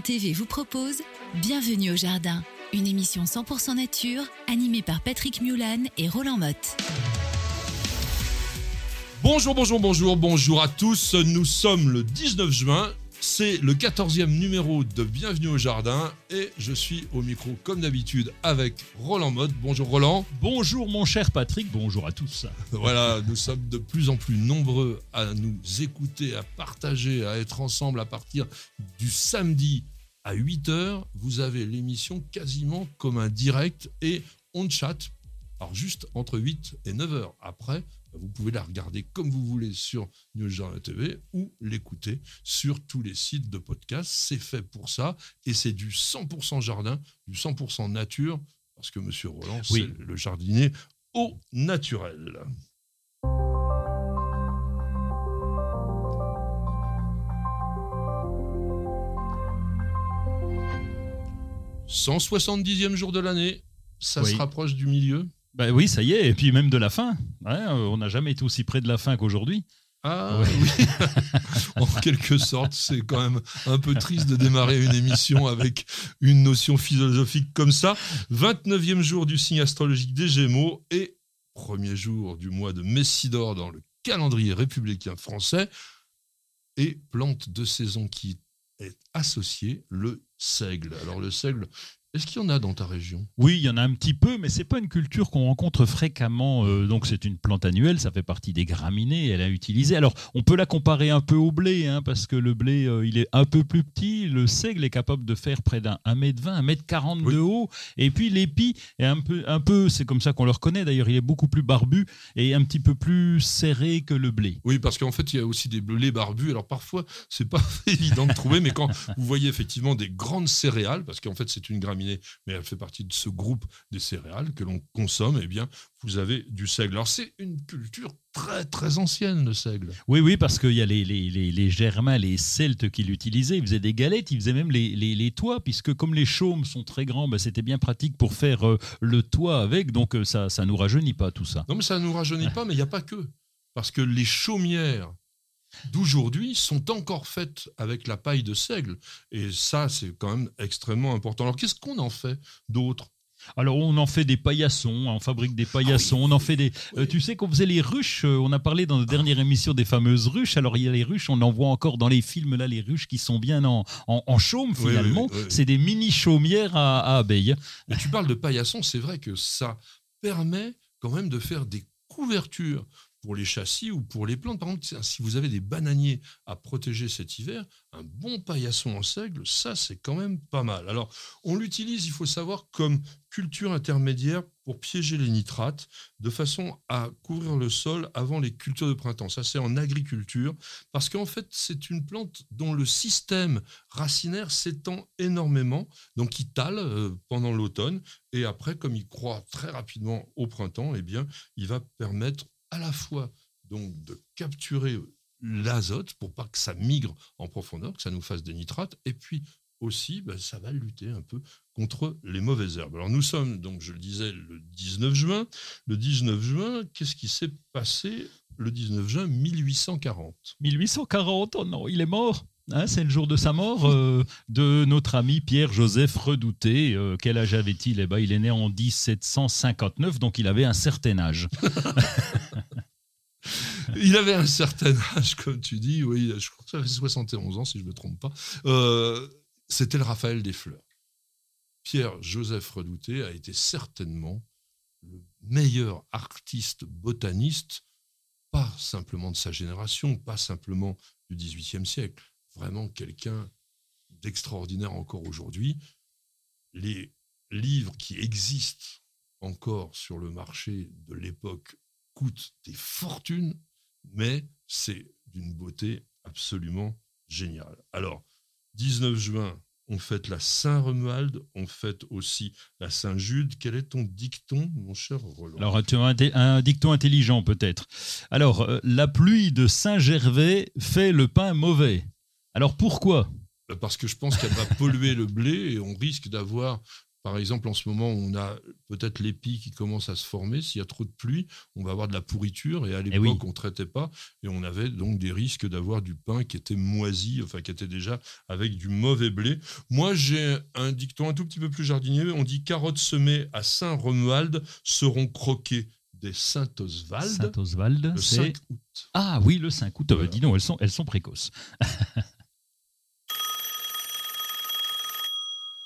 TV vous propose Bienvenue au Jardin, une émission 100% nature animée par Patrick Mulan et Roland Motte. Bonjour, bonjour, bonjour, bonjour à tous. Nous sommes le 19 juin. C'est le 14e numéro de Bienvenue au Jardin et je suis au micro comme d'habitude avec Roland Mode. Bonjour Roland. Bonjour mon cher Patrick, bonjour à tous. Voilà, nous sommes de plus en plus nombreux à nous écouter, à partager, à être ensemble à partir du samedi à 8h. Vous avez l'émission quasiment comme un direct et on chatte. Alors juste entre 8 et 9h. Après, vous pouvez la regarder comme vous voulez sur News Journal TV ou l'écouter sur tous les sites de podcast. C'est fait pour ça et c'est du 100% jardin, du 100% nature, parce que Monsieur Roland, c'est le jardinier au naturel. « 170e jour de l'année, ça se rapproche du milieu? Bah oui, ça y est, et puis même de la fin. Euh, on n'a jamais été aussi près de la fin qu'aujourd'hui. Ah oui, en quelque sorte, c'est quand même un peu triste de démarrer une émission avec une notion philosophique comme ça. 29e jour du signe astrologique des Gémeaux et premier jour du mois de Messidor dans le calendrier républicain français. Et plante de saison qui est associée, le seigle. Alors le seigle, est-ce qu'il y en a dans ta région? Oui, il y en a un petit peu, mais c'est pas une culture qu'on rencontre fréquemment. Euh, donc c'est une plante annuelle, ça fait partie des graminées. Elle a utilisé. Alors on peut la comparer un peu au blé, hein, parce que le blé, euh, il est un peu plus petit. Le seigle est capable de faire près d'un 1m20, 1m40 de haut. Et puis l'épi est un peu, un peu, c'est comme ça qu'on le reconnaît. D'ailleurs, il est beaucoup plus barbu et un petit peu plus serré que le blé. Oui, parce qu'en fait, il y a aussi des blés barbus. Alors parfois, c'est pas évident de trouver, mais quand vous voyez effectivement des grandes céréales, parce qu'en fait, c'est une graminée mais elle fait partie de ce groupe des céréales que l'on consomme, eh bien, vous avez du seigle. Alors, c'est une culture très, très ancienne, le seigle. Oui, oui, parce qu'il y a les, les, les, Germains, les Celtes qui l'utilisaient. Ils faisaient des galettes, ils faisaient même les, les toits, puisque comme les chaumes sont très grands, ben, c'était bien pratique pour faire euh, le toit avec. Donc, euh, ça ne nous rajeunit pas, tout ça. Non, mais ça ne nous rajeunit pas, mais il n'y a pas que. Parce que les chaumières d'aujourd'hui sont encore faites avec la paille de seigle. Et ça, c'est quand même extrêmement important. Alors, qu'est-ce qu'on en fait d'autre? Alors on en fait des paillassons, on fabrique des paillassons, on en fait des. Euh, tu sais qu'on faisait les ruches, euh, on a parlé dans la dernière émission des fameuses ruches. Alors il y a les ruches, on en voit encore dans les films là les ruches qui sont bien en, en, chaume finalement. c'est des mini chaumières à, à abeilles. Mais tu parles de paillassons, c'est vrai que ça permet quand même de faire des couvertures pour les châssis ou pour les plantes. Par exemple, si vous avez des bananiers à protéger cet hiver, un bon paillasson en seigle, ça c'est quand même pas mal. Alors, on l'utilise, il faut savoir, comme culture intermédiaire pour piéger les nitrates, de façon à couvrir le sol avant les cultures de printemps. Ça c'est en agriculture, parce qu'en fait c'est une plante dont le système racinaire s'étend énormément, donc il tale euh, pendant l'automne, et après, comme il croît très rapidement au printemps, eh bien, il va permettre à la fois donc de capturer l'azote pour pas que ça migre en profondeur, que ça nous fasse des nitrates, et puis aussi, ben, ça va lutter un peu contre les mauvaises herbes. Alors nous sommes, donc je le disais, le 19 juin. Le 19 juin, qu'est-ce qui s'est passé le 19 juin 1840 1840, oh non, il est mort Hein, c'est le jour de sa mort euh, de notre ami Pierre-Joseph Redouté. Euh, quel âge avait-il? Eh ben, Il est né en 1759, donc il avait un certain âge. il avait un certain âge, comme tu dis, oui, je crois que ça avait 71 ans, si je ne me trompe pas. Euh, c'était le Raphaël des Fleurs. Pierre-Joseph Redouté a été certainement le meilleur artiste botaniste, pas simplement de sa génération, pas simplement du XVIIIe siècle, vraiment quelqu'un d'extraordinaire encore aujourd'hui. Les livres qui existent encore sur le marché de l'époque coûtent des fortunes, mais c'est d'une beauté absolument géniale. Alors, 19 juin, on fête la Saint-Romuald, on fête aussi la Saint-Jude. Quel est ton dicton, mon cher Roland? Alors, tu as un, dicton intelligent peut-être. Alors, euh, la pluie de Saint-Gervais fait le pain mauvais. Alors pourquoi? Euh, Parce que je pense qu'elle va polluer le blé et on risque d'avoir, par exemple, en ce moment, on a peut-être l'épi qui commence à se former. S'il y a trop de pluie, on va avoir de la pourriture. Et à l'époque, oui. on ne traitait pas et on avait donc des risques d'avoir du pain qui était moisi, enfin qui était déjà avec du mauvais blé. Moi, j'ai un dicton un tout petit peu plus jardinier. On dit carottes semées à Saint-Romuald seront croquées des Saint-Oswald Saint-Oswald, le c'est... 5 août. Ah oui, le 5 août. Euh, Voilà. dis donc, elles sont, elles sont précoces.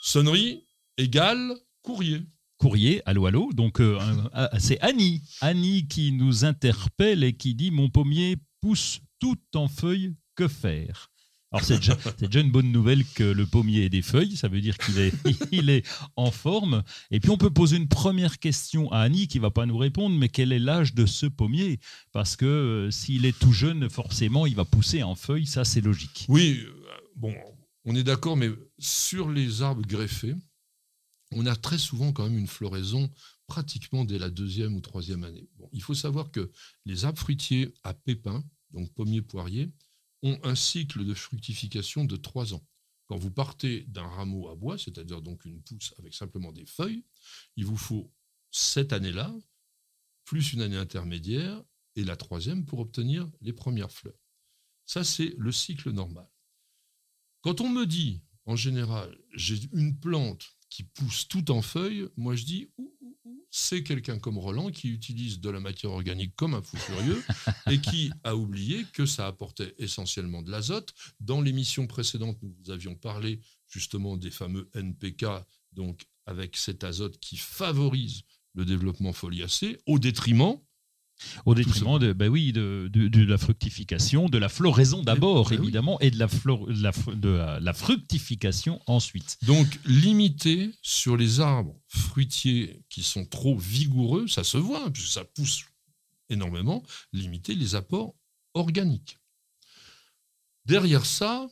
Sonnerie égale courrier. Courrier, allô, allô. Donc, euh, ah, c'est Annie. Annie qui nous interpelle et qui dit Mon pommier pousse tout en feuilles, que faire? Alors c'est déjà, déjà une bonne nouvelle que le pommier ait des feuilles, ça veut dire qu'il est, il est en forme. Et puis on peut poser une première question à Annie qui va pas nous répondre, mais quel est l'âge de ce pommier? Parce que euh, s'il est tout jeune, forcément il va pousser en feuilles, ça c'est logique. Oui, euh, bon, on est d'accord, mais sur les arbres greffés, on a très souvent quand même une floraison pratiquement dès la deuxième ou troisième année. Il faut savoir que les arbres fruitiers à pépins, donc pommiers, poiriers, ont un cycle de fructification de trois ans. Quand vous partez d'un rameau à bois, c'est-à-dire donc une pousse avec simplement des feuilles, il vous faut cette année-là, plus une année intermédiaire, et la troisième pour obtenir les premières fleurs. Ça, c'est le cycle normal. Quand on me dit, en général, j'ai une plante qui pousse tout en feuilles, moi je dis, c'est quelqu'un comme Roland qui utilise de la matière organique comme un fou furieux et qui a oublié que ça apportait essentiellement de l'azote. Dans l'émission précédente, nous avions parlé justement des fameux NPK, donc avec cet azote qui favorise le développement foliacé au détriment Au détriment de, ben oui, de, de- de la fructification, de la floraison d'abord, Ben évidemment, et de la, flor- de la fructification ensuite. Donc, limiter sur les arbres fruitiers qui sont trop vigoureux, ça se voit, hein, puisque ça pousse énormément, limiter les apports organiques. Derrière ça,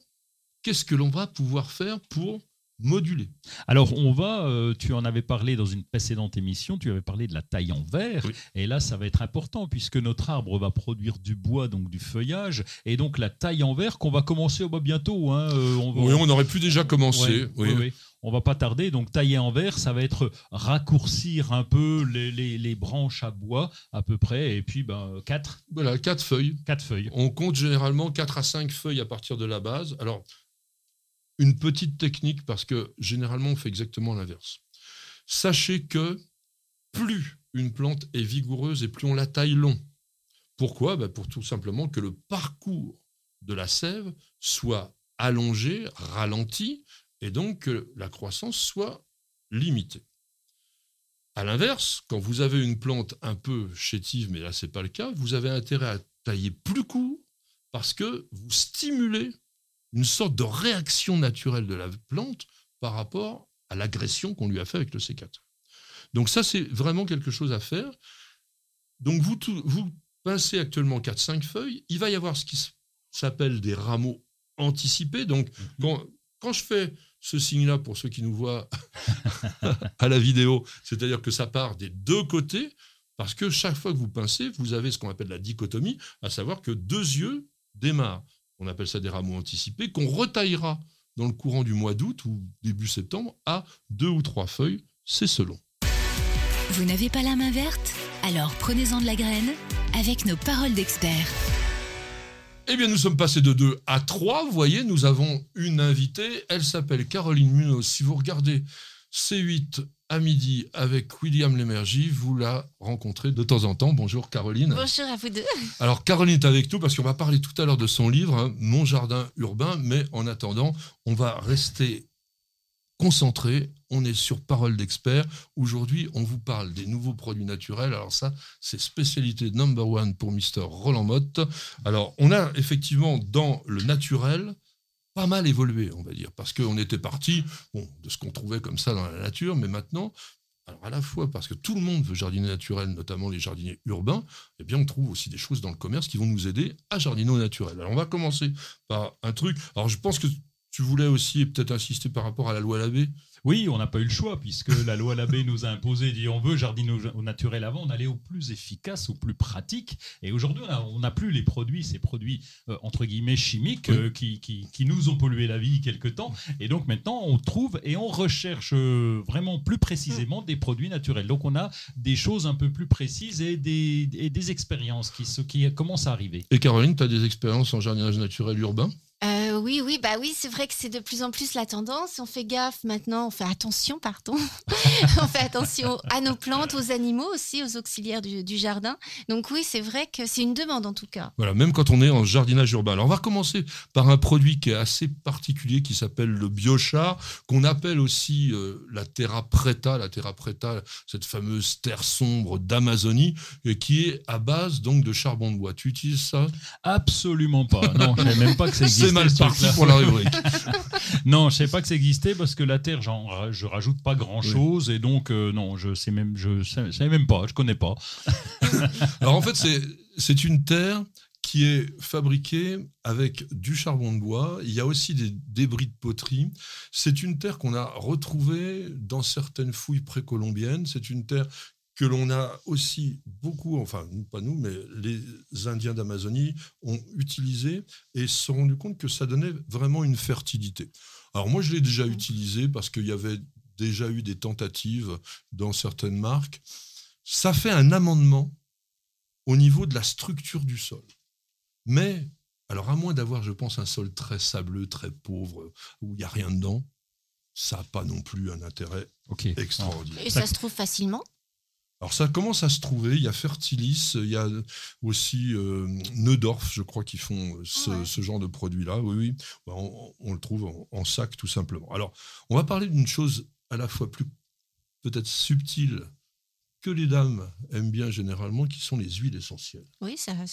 qu'est-ce que l'on va pouvoir faire pour moduler Alors, on va, euh, tu en avais parlé dans une précédente émission, tu avais parlé de la taille en verre, Oui. et là, ça va être important puisque notre arbre va produire du bois, donc du feuillage, et donc la taille en verre qu'on va commencer oh, bah, bientôt. hein, euh, on va- Oui, on aurait pu déjà commencer. Ouais, oui. oui, oui. On va pas tarder. Donc, tailler en verre, ça va être raccourcir un peu les, les- les branches à bois, à peu près, et puis ben, quatre, Voilà, quatre feuilles. quatre feuilles. On compte généralement 4 à 5 feuilles à partir de la base. Alors, une petite technique, parce que généralement, on fait exactement l'inverse. Sachez que plus une plante est vigoureuse et plus on la taille long. Pourquoi? Ben, Pour tout simplement que le parcours de la sève soit allongé, ralenti, et donc que la croissance soit limitée. À l'inverse, quand vous avez une plante un peu chétive, mais là c'est pas le cas, vous avez intérêt à tailler plus court parce que vous stimulez une sorte de réaction naturelle de la plante par rapport à l'agression qu'on lui a fait avec le sécateur. Donc ça c'est vraiment quelque chose à faire. Donc vous, tout- vous pincez actuellement 4-5 feuilles, il va y avoir ce qui s'appelle des rameaux anticipés. Donc quand, quand je fais ce signe-là pour ceux qui nous voient à la vidéo, c'est-à-dire que ça part des deux côtés, parce que chaque fois que vous pincez, vous avez ce qu'on appelle la dichotomie, à savoir que deux yeux démarrent. On appelle ça des rameaux anticipés, qu'on retaillera dans le courant du mois d'août ou début septembre à deux ou trois feuilles, c'est selon. Vous n'avez pas la main verte? Alors prenez-en de la graine avec nos paroles d'experts. Eh bien, nous sommes passés de 2 à 3. Vous voyez, nous avons une invitée. Elle s'appelle Caroline Munoz. Si vous regardez C8 à midi avec William Lémergie, vous la rencontrez de temps en temps. Bonjour Caroline. Bonjour à vous deux. Alors Caroline est avec nous parce qu'on va parler tout à l'heure de son livre, hein, Mon jardin urbain, mais en attendant, on va rester concentré. On est sur Parole d'expert. Aujourd'hui, on vous parle des nouveaux produits naturels. Alors ça, c'est spécialité number one pour Mister Roland Motte. Alors, on a effectivement dans le naturel pas mal évolué, on va dire, parce qu'on était parti de ce qu'on trouvait comme ça dans la nature, mais maintenant, alors à la fois parce que tout le monde veut jardiner naturel, notamment les jardiniers urbains, eh bien on trouve aussi des choses dans le commerce qui vont nous aider à jardiner au naturel. Alors on va commencer par un truc. Alors je pense que Tu voulais aussi peut-être insister par rapport à la loi Labbé oui, on n'a pas eu le choix, puisque la loi Labbé nous a imposé, dit on veut jardiner au naturel avant, on allait au plus efficace, au plus pratique. Et aujourd'hui, on n'a plus les produits, ces produits euh, entre guillemets chimiques euh, qui, qui, nous ont pollué la vie quelque temps. Et donc maintenant, on trouve et on recherche euh, vraiment plus précisément des produits naturels. Donc on a des choses un peu plus précises et des, des expériences qui, qui commencent à arriver. Et Caroline, tu as des expériences en jardinage naturel urbain? Oui, oui, bah oui, c'est vrai que c'est de plus en plus la tendance. On fait gaffe maintenant, on fait attention, pardon. on fait attention à nos plantes, aux animaux aussi, aux auxiliaires du, jardin. Donc oui, c'est vrai que c'est une demande en tout cas. Voilà, même quand on est en jardinage urbain. Alors on va commencer par un produit qui est assez particulier, qui s'appelle le biochar, qu'on appelle aussi euh, la terra preta, la terra preta, cette fameuse terre sombre d'Amazonie, et qui est à base donc de charbon de bois. Tu utilises ça? Absolument pas. Non, je ne savais même pas que ça existait mal parti pour la rubrique. non, je sais pas que ça existait parce que la Terre, genre, je rajoute pas grand chose et donc euh, non, je sais même, je sais, même pas, je connais pas. Alors en fait, c'est c'est une terre qui est fabriquée avec du charbon de bois. Il y a aussi des débris de poterie. C'est une terre qu'on a retrouvée dans certaines fouilles précolombiennes. C'est une terre que l'on a aussi beaucoup, enfin pas nous, mais les Indiens d'Amazonie ont utilisé et se sont rendus compte que ça donnait vraiment une fertilité. Alors moi je l'ai déjà utilisé parce qu'il y avait déjà eu des tentatives dans certaines marques. Ça fait un amendement au niveau de la structure du sol. Mais, alors à moins d'avoir, je pense, un sol très sableux, très pauvre, où il n'y a rien dedans, ça n'a pas non plus un intérêt extraordinaire. Et ça se trouve facilement? Alors ça commence à se trouver, il y a Fertilis, il y a aussi euh, Neudorf, je crois, qui font euh, ce, genre de produit-là. Oui, oui, bah, on, le trouve en, sac tout simplement. Alors, on va parler d'une chose à la fois plus peut-être subtile que les dames aiment bien généralement, qui sont les huiles essentielles. Oui, c'est vrai.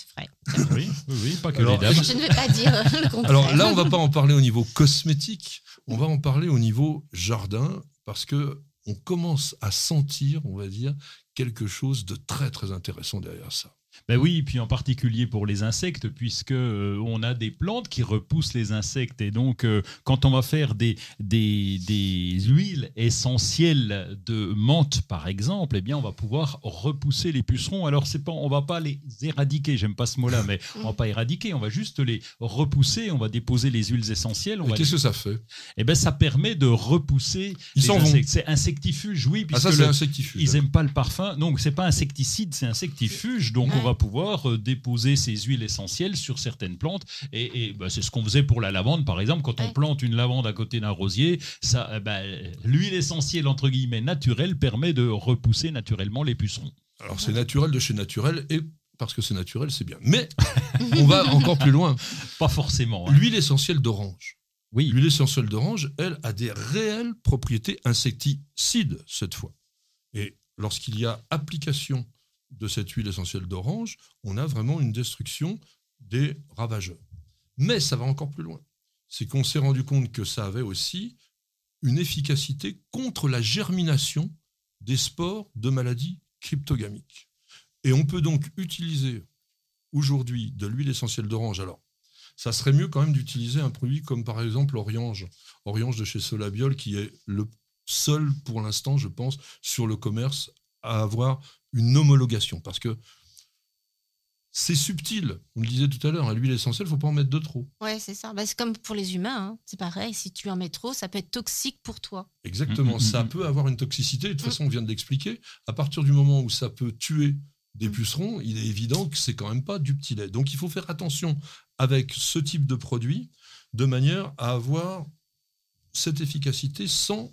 oui, oui, pas que les dames. Je ne vais pas dire le contraire. Alors là, on ne va pas en parler au niveau cosmétique, on va en parler au niveau jardin, parce que on commence à sentir, on va dire, quelque chose de très très intéressant derrière ça. Ben oui, puis en particulier pour les insectes, puisque euh, on a des plantes qui repoussent les insectes. Et donc, euh, quand on va faire des, des, des, huiles essentielles de menthe, par exemple, eh bien, on va pouvoir repousser les pucerons. Alors, c'est pas, on va pas les éradiquer, j'aime pas ce mot-là, mais on va pas éradiquer, on va juste les repousser, on va déposer les huiles essentielles. Qu'est-ce que ça fait? Eh ben, ça permet de repousser les insectes. C'est insectifuge, oui, ah, puisque insectifuge, ils n'aiment pas le parfum. Donc, c'est pas insecticide, c'est insectifuge. Donc, on va pouvoir euh, déposer ces huiles essentielles sur certaines plantes. Et, bah, c'est ce qu'on faisait pour la lavande, par exemple. Quand on plante une lavande à côté d'un rosier, ça, euh, bah, l'huile essentielle, entre guillemets, naturelle, permet de repousser naturellement les pucerons. Alors c'est naturel de chez naturel et parce que c'est naturel, c'est bien. Mais on va encore plus loin. Pas forcément. Hein. L'huile essentielle d'orange. Oui. L'huile essentielle d'orange, elle, a des réelles propriétés insecticides cette fois. Et lorsqu'il y a application de cette huile essentielle d'orange, on a vraiment une destruction des ravageurs. Mais ça va encore plus loin. C'est qu'on s'est rendu compte que ça avait aussi une efficacité contre la germination des spores de maladies cryptogamiques. Et on peut donc utiliser aujourd'hui de l'huile essentielle d'orange. Alors, ça serait mieux quand même d'utiliser un produit comme par exemple Oriange, Oriange de chez Solabiol, qui est le seul pour l'instant, je pense, sur le commerce à avoir une homologation. Parce que c'est subtil. On le disait tout à l'heure, à l'huile essentielle, il ne faut pas en mettre de trop. Ouais, c'est ça. Bah, c'est comme pour les humains. Hein. C'est pareil. Si tu en mets trop, ça peut être toxique pour toi. Exactement. Mm, mm, ça mm, peut avoir une toxicité. De toute façon, on vient de l'expliquer. À partir du moment où ça peut tuer des pucerons, il est évident que c'est quand même pas du petit lait. Donc, il faut faire attention avec ce type de produit de manière à avoir cette efficacité sans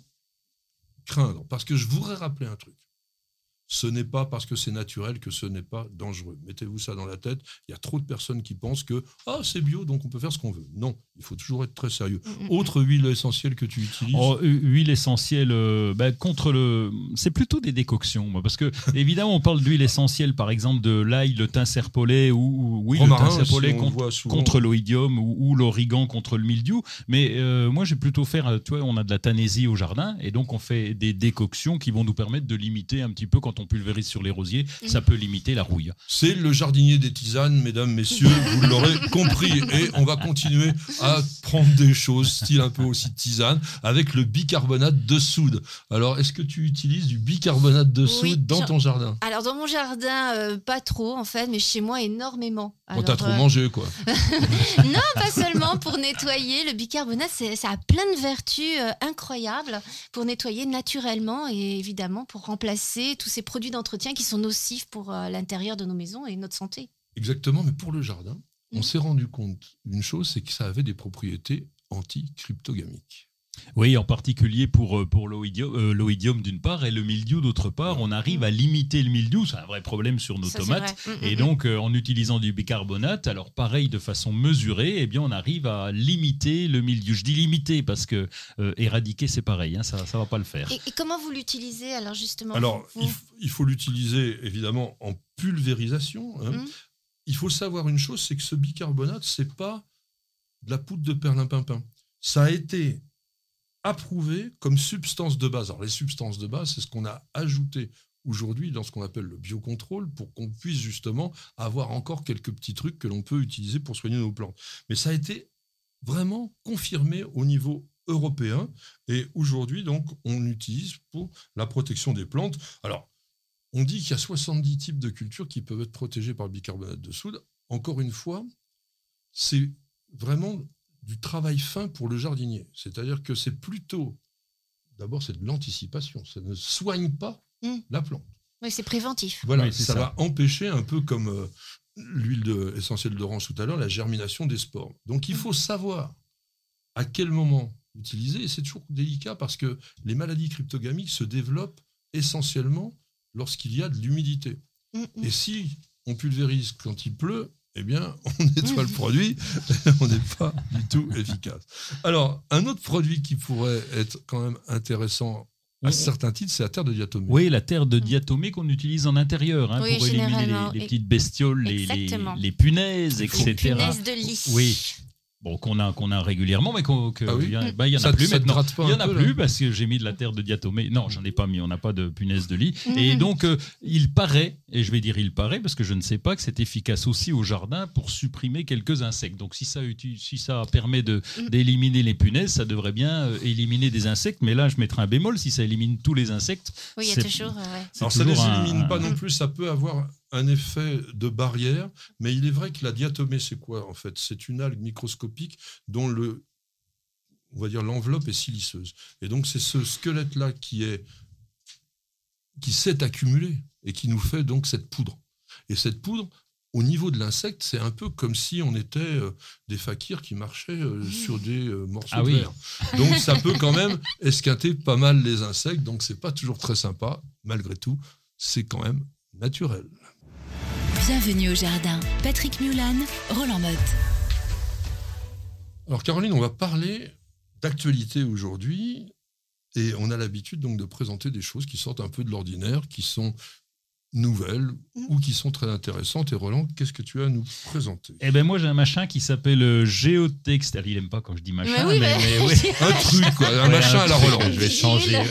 craindre. Parce que je voudrais rappeler un truc ce n'est pas parce que c'est naturel que ce n'est pas dangereux. Mettez-vous ça dans la tête. Il y a trop de personnes qui pensent que ah c'est bio donc on peut faire ce qu'on veut. Non, il faut toujours être très sérieux. Mm, mm, mm. Autre huile essentielle que tu utilises oh, Huile essentielle euh, ben, contre le, c'est plutôt des décoctions parce que évidemment on parle d'huile essentielle par exemple de l'ail, le thym ou, oui le thym contre, l'oïdium ou, l'origan contre le mildiou. Mais euh, moi j'ai plutôt faire, tu vois, on a de la tanésie au jardin et donc on fait des décoctions qui vont nous permettre de limiter un petit peu quand quand on pulvérise sur les rosiers, Mm. ça peut limiter la rouille. C'est le jardinier des tisanes, mesdames, messieurs, vous l'aurez compris. Et on va continuer à prendre des choses, style un peu aussi tisane, avec le bicarbonate de soude. Alors, est-ce que tu utilises du bicarbonate de Oui, soude dans ton jardin? Alors dans mon jardin, euh, pas trop en fait, mais chez moi énormément. T'as Alors, trop euh, mangé, quoi. Non, pas seulement pour nettoyer. Le bicarbonate, c'est- ça a plein de vertus euh, incroyables pour nettoyer naturellement et évidemment pour remplacer tous ces produits d'entretien qui sont nocifs pour euh, l'intérieur de nos maisons et notre santé. Exactement, mais pour le jardin, on Mm. s'est rendu compte d'une chose, c'est que ça avait des propriétés anti-cryptogamiques. Oui, en particulier pour, euh, pour l'oïdium, euh, l'oïdium d'une part et le mildiou d'autre part. On arrive à limiter le mildiou, c'est un vrai problème sur nos Ça, tomates. vrai. Mm, Et mm, donc, euh, en utilisant du bicarbonate, alors pareil, de façon mesurée, eh bien, on arrive à limiter le mildiou. Je dis limiter parce que euh, éradiquer, c'est pareil, hein, ça ne va pas le faire. mm. Et, et comment vous l'utilisez alors justement Alors, vous- il, faut l'utiliser évidemment en pulvérisation. hein. Mm. Il faut savoir une chose, c'est que ce bicarbonate, c'est pas de la poudre de perlimpinpin. Ça a été approuvé comme substance de base. Alors, les substances de base, c'est ce qu'on a ajouté aujourd'hui dans ce qu'on appelle le biocontrôle pour qu'on puisse justement avoir encore quelques petits trucs que l'on peut utiliser pour soigner nos plantes. Mais ça a été vraiment confirmé au niveau européen et aujourd'hui, donc, on utilise pour la protection des plantes. Alors, on dit qu'il y a 70 types de cultures qui peuvent être protégées par le bicarbonate de soude. Encore une fois, c'est vraiment du travail fin pour le jardinier. C'est-à-dire que c'est plutôt, d'abord, c'est de l'anticipation. Ça ne soigne pas Mm. la plante. Oui, c'est préventif. Voilà, Oui, ça, ça. va empêcher un peu comme euh, l'huile de- essentielle d'orange tout à l'heure, la germination des spores. Donc il faut savoir à quel moment utiliser, et c'est toujours délicat parce que les maladies cryptogamiques se développent essentiellement lorsqu'il y a de l'humidité. Mm, mm. Et si on pulvérise quand il pleut, eh bien, on nettoie le produit, on n'est pas du tout efficace. Alors, un autre produit qui pourrait être quand même intéressant à certains titres, c'est la terre de diatomée. Oui, la terre de diatomée qu'on utilise en intérieur hein, Oui, pour éliminer les, les Et- petites bestioles, les, les, les punaises, Les etc. punaises de lit. Oui. Bon, qu'on a, qu'on a régulièrement, mais qu'on, que- Ah oui il y en a- bah, il y en Ça a te- plus ça maintenant. pas Il y en a peu, là plus parce que j'ai mis de la terre de diatomée. Non, j'en ai pas mis, on n'a pas de punaise de lit. Mhm. Et donc, euh, il paraît, et je vais dire il paraît parce que je ne sais pas que c'est efficace aussi au jardin pour supprimer quelques insectes. Donc, si ça, si ça permet de, Mhm. d'éliminer les punaises, ça devrait bien euh, éliminer des insectes. Mais là, je mettrai un bémol. Si ça élimine tous les insectes, Oui, il y a toujours. euh, ouais. Alors ça ne les un- élimine pas non plus, ça peut avoir un effet de barrière, mais il est vrai que la diatomée, c'est quoi en fait? C'est une algue microscopique dont le, on va dire l'enveloppe est siliceuse. Et donc c'est ce squelette-là qui est qui s'est accumulé et qui nous fait donc cette poudre. Et cette poudre, au niveau de l'insecte, c'est un peu comme si on était euh, des fakirs qui marchaient euh, sur des euh, morceaux Ah de oui. verre. Donc ça peut quand même esquinter pas mal les insectes, donc c'est pas toujours très sympa. Malgré tout, c'est quand même naturel. Bienvenue au jardin. Patrick Mulan, Roland Motte. Alors Caroline, on va parler d'actualité aujourd'hui et on a l'habitude donc de présenter des choses qui sortent un peu de l'ordinaire, qui sont nouvelles ou qui sont très intéressantes. Et Roland, qu'est-ce que tu as à nous présenter? Eh ben moi j'ai un machin qui s'appelle euh, Géotext. Alors, il aime pas quand je dis machin, Mais oui, mais, mais- mais oui. Un truc, quoi, un Ouais, machin à la Roland. Je vais Bidule. changer.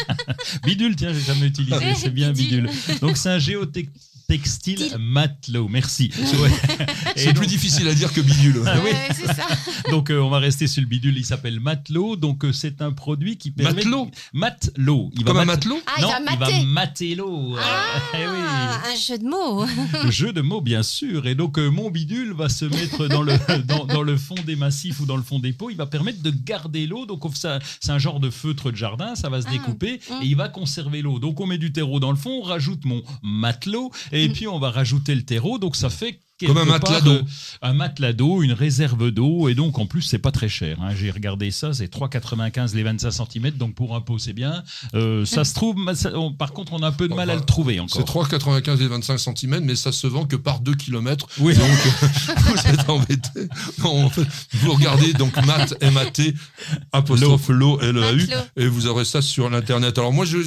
bidule, tiens, j'ai jamais utilisé. C'est bien bidule. Donc c'est un géotextile Textile. matelot. Merci. C'est donc- plus difficile à dire que bidule. Ah oui. Ouais, c'est ça. Donc euh, on va rester sur le bidule. Il s'appelle matelot. Donc euh, c'est un produit qui permet. Matelot Matelot. Il Comme un mat- matelot Ah, non, il va il va mater. l'eau. Ah, Eh oui. un jeu de mots. Le jeu de mots, bien sûr. Et donc, euh, mon bidule va se mettre dans le, dans, dans le fond des massifs ou dans le fond des pots. Il va permettre de garder l'eau. Donc, ça- c'est un genre de feutre de jardin. Ça va se Ah, découper mm. et il va conserver l'eau. Donc, on met du terreau dans le fond, on rajoute mon matelot et Mm. puis on va rajouter le terreau. Donc, ça fait. Comme un matelas d'eau. euh, un matelas d'eau, une réserve d'eau, et donc en plus c'est pas très cher. hein. J'ai regardé ça, c'est 3,95 les 25 cm, donc pour un pot c'est bien. Euh, ça se trouve, ça- on- par contre on a un peu de mal à le trouver C'est encore. 3,95 et 25 cm, mais ça se vend que par 2 km. Oui. Donc, vous êtes embêtés. Non, en fait, vous regardez donc mat, M-A-T, apostrophe l'eau, L-E-A-U, Matelot. et vous aurez ça sur l'Internet. Alors moi, je vais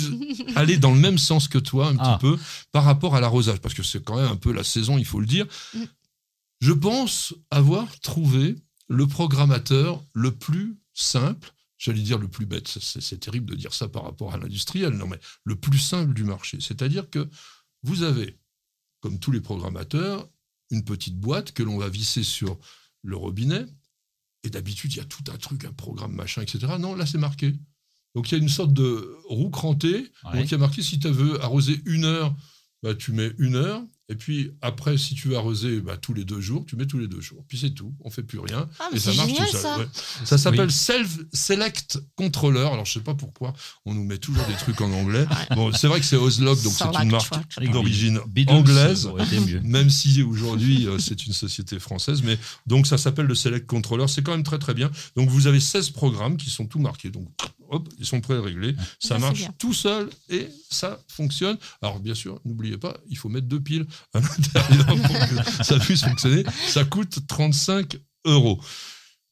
aller dans le même sens que toi, un Ah. petit peu, par rapport à l'arrosage, parce que c'est quand même un peu la saison, il faut le dire. Mm. Je pense avoir trouvé le programmateur le plus simple. j'allais dire le plus bête, c'est terrible de dire ça par rapport à l'industriel, non mais le plus simple du marché. C'est-à-dire que vous avez, comme tous les programmateurs, une petite boîte que l'on va visser sur le robinet, et d'habitude il y a tout un truc, un programme machin, etc. Non, là c'est marqué. Donc il y a une sorte de roue crantée, Ouais. donc il y a marqué si tu veux arroser une heure, bah, tu mets une heure. Et puis après, si tu veux arroser bah, tous les deux jours, tu mets tous les deux jours. Puis c'est tout, on fait plus rien. Ah, mais et ça marche génial, tout seul. ça. ouais. Ça s'appelle Oui. Self Select Controller. Alors je sais pas pourquoi on nous met toujours des trucs en anglais. Bon, c'est vrai que c'est Ozlok, donc c'est Select une marque Controller. d'origine anglaise. Même si aujourd'hui euh, c'est une société française, mais donc ça s'appelle le Select Controller, c'est quand même très très bien. Donc vous avez 16 programmes qui sont tout marqués, donc hop, ils sont prêts à régler. Ça Ça, marche tout seul et ça fonctionne. Alors bien sûr, n'oubliez pas, il faut mettre deux piles à l'intérieur pour que ça puisse fonctionner. Ça coûte 35 euros.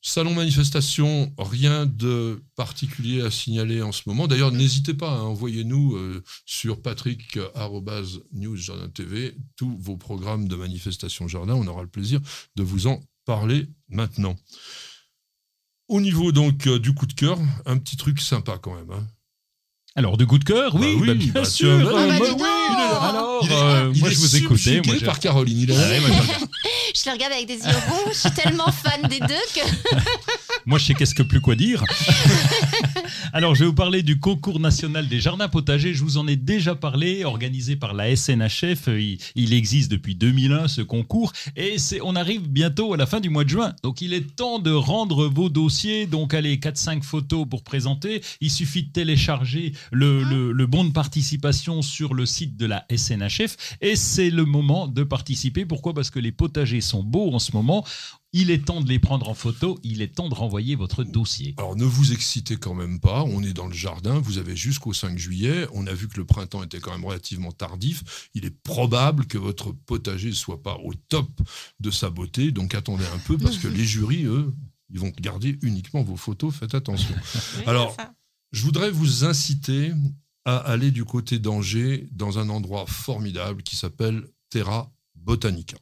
Salon manifestation, rien de particulier à signaler en ce moment. D'ailleurs, n'hésitez pas, hein, envoyez-nous euh, sur patrick.news TV tous vos programmes de manifestation jardin. On aura le plaisir de vous en parler maintenant. Au niveau donc euh, du coup de cœur, un petit truc sympa quand même. hein. Alors, de coup de cœur, oui, Bah oui, bah, bien bah sûr. tiens, bah, euh, bah, oui, est là. Alors, Il est- euh, il moi, est je vous écoutais. Moi, par Caroline. Il est là. Ouais, moi, je- Je les regarde avec des yeux ronds. Je suis tellement fan des deux que. Moi, je sais qu'est-ce que plus quoi dire. Alors, je vais vous parler du concours national des jardins potagers. Je vous en ai déjà parlé, organisé par la SNHF. Il, existe depuis 2001 ce concours et on arrive bientôt à la fin du mois de juin. Donc, il est temps de rendre vos dossiers. Donc, allez, 4-5 photos pour présenter. Il suffit de télécharger le bon de participation sur le site de la SNHF et c'est le moment de participer. Pourquoi? Parce que les potagers sont beaux en ce moment. Il est temps de les prendre en photo, il est temps de renvoyer votre dossier. Alors ne vous excitez quand même pas, on est dans le jardin, vous avez jusqu'au 5 juillet, on a vu que le printemps était quand même relativement tardif, il est probable que votre potager ne soit pas au top de sa beauté, donc attendez un peu parce que les jurys, eux, ils vont garder uniquement vos photos, faites attention. Alors. Je voudrais vous inciter à aller du côté d'Angers dans un endroit formidable qui s'appelle Terra Botanica.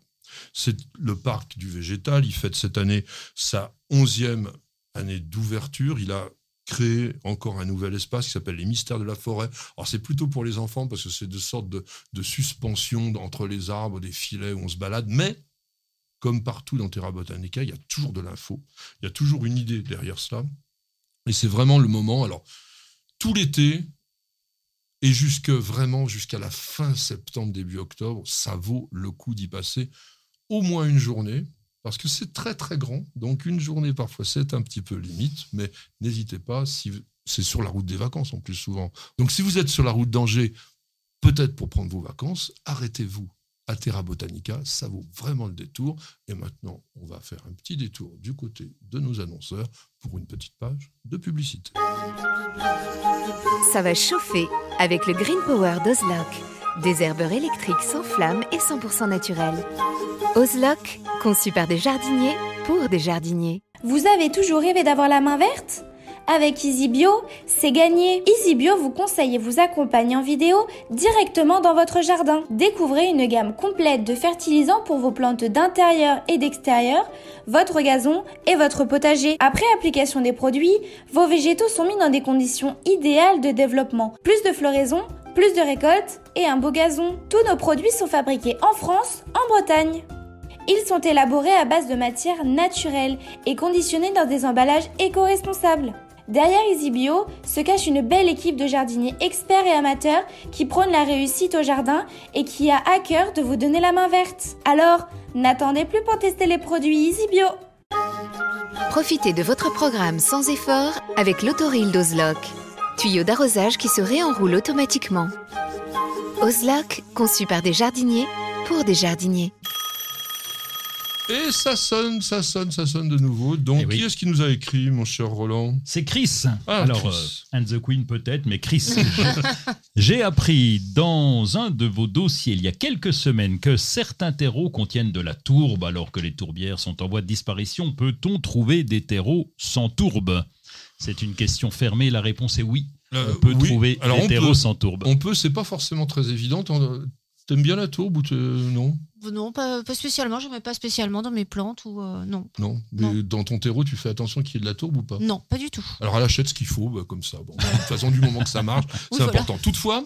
C'est le parc du végétal. Il fête cette année sa onzième année d'ouverture. Il a créé encore un nouvel espace qui s'appelle les mystères de la forêt. Alors c'est plutôt pour les enfants parce que c'est de sortes de, de suspensions entre les arbres, des filets où on se balade. Mais comme partout dans Terra Botanica, il y a toujours de l'info. Il y a toujours une idée derrière cela. Et c'est vraiment le moment. Alors, tout l'été et jusque vraiment jusqu'à la fin septembre, début octobre, ça vaut le coup d'y passer au moins une journée. Parce que c'est très très grand, donc une journée parfois c'est un petit peu limite, mais n'hésitez pas, si c'est sur la route des vacances en plus souvent. Donc si vous êtes sur la route d'Angers, peut-être pour prendre vos vacances, arrêtez-vous à Terra Botanica, ça vaut vraiment le détour. Et maintenant, on va faire un petit détour du côté de nos annonceurs pour une petite page de publicité. Ça va chauffer avec le Green Power d'Ozlock. Des herbeurs électriques sans flamme et 100% naturels. Ozlock, conçu par des jardiniers pour des jardiniers. Vous avez toujours rêvé d'avoir la main verte? Avec EasyBio, c'est gagné. EasyBio vous conseille et vous accompagne en vidéo directement dans votre jardin. Découvrez une gamme complète de fertilisants pour vos plantes d'intérieur et d'extérieur, votre gazon et votre potager. Après application des produits, vos végétaux sont mis dans des conditions idéales de développement. Plus de floraison, plus de récoltes et un beau gazon. Tous nos produits sont fabriqués en France, en Bretagne. Ils sont élaborés à base de matières naturelles et conditionnés dans des emballages éco-responsables. Derrière EasyBio se cache une belle équipe de jardiniers experts et amateurs qui prônent la réussite au jardin et qui a à cœur de vous donner la main verte. Alors, n'attendez plus pour tester les produits EasyBio. Profitez de votre programme sans effort avec l'autoril d'Ozlock. Tuyau d'arrosage qui se réenroule automatiquement. Ozlock, conçu par des jardiniers pour des jardiniers. Et ça sonne, ça sonne, ça sonne de nouveau. Donc, Eh oui. qui est-ce qui nous a écrit, mon cher Roland C'est Chris. Ah, Alors, Chris. euh, and the Queen peut-être, mais Chris. J'ai appris dans un de vos dossiers il y a quelques semaines que certains terreaux contiennent de la tourbe alors que les tourbières sont en voie de disparition. Peut-on trouver des terreaux sans tourbe? C'est une question fermée. La réponse est oui. Euh, On peut oui. trouver Alors, des on peut. sans tourbe. On peut, c'est pas forcément très évident. T'aimes bien la tourbe ou te- non Non, pas, pas spécialement. Je ne mets pas spécialement dans mes plantes ou euh, non. Non, mais Non. dans ton terreau, tu fais attention qu'il y ait de la tourbe ou pas Non, pas du tout. Alors elle achète ce qu'il faut, bah, comme ça. Bon, de toute façon, du moment que ça marche, c'est voilà. important. Toutefois,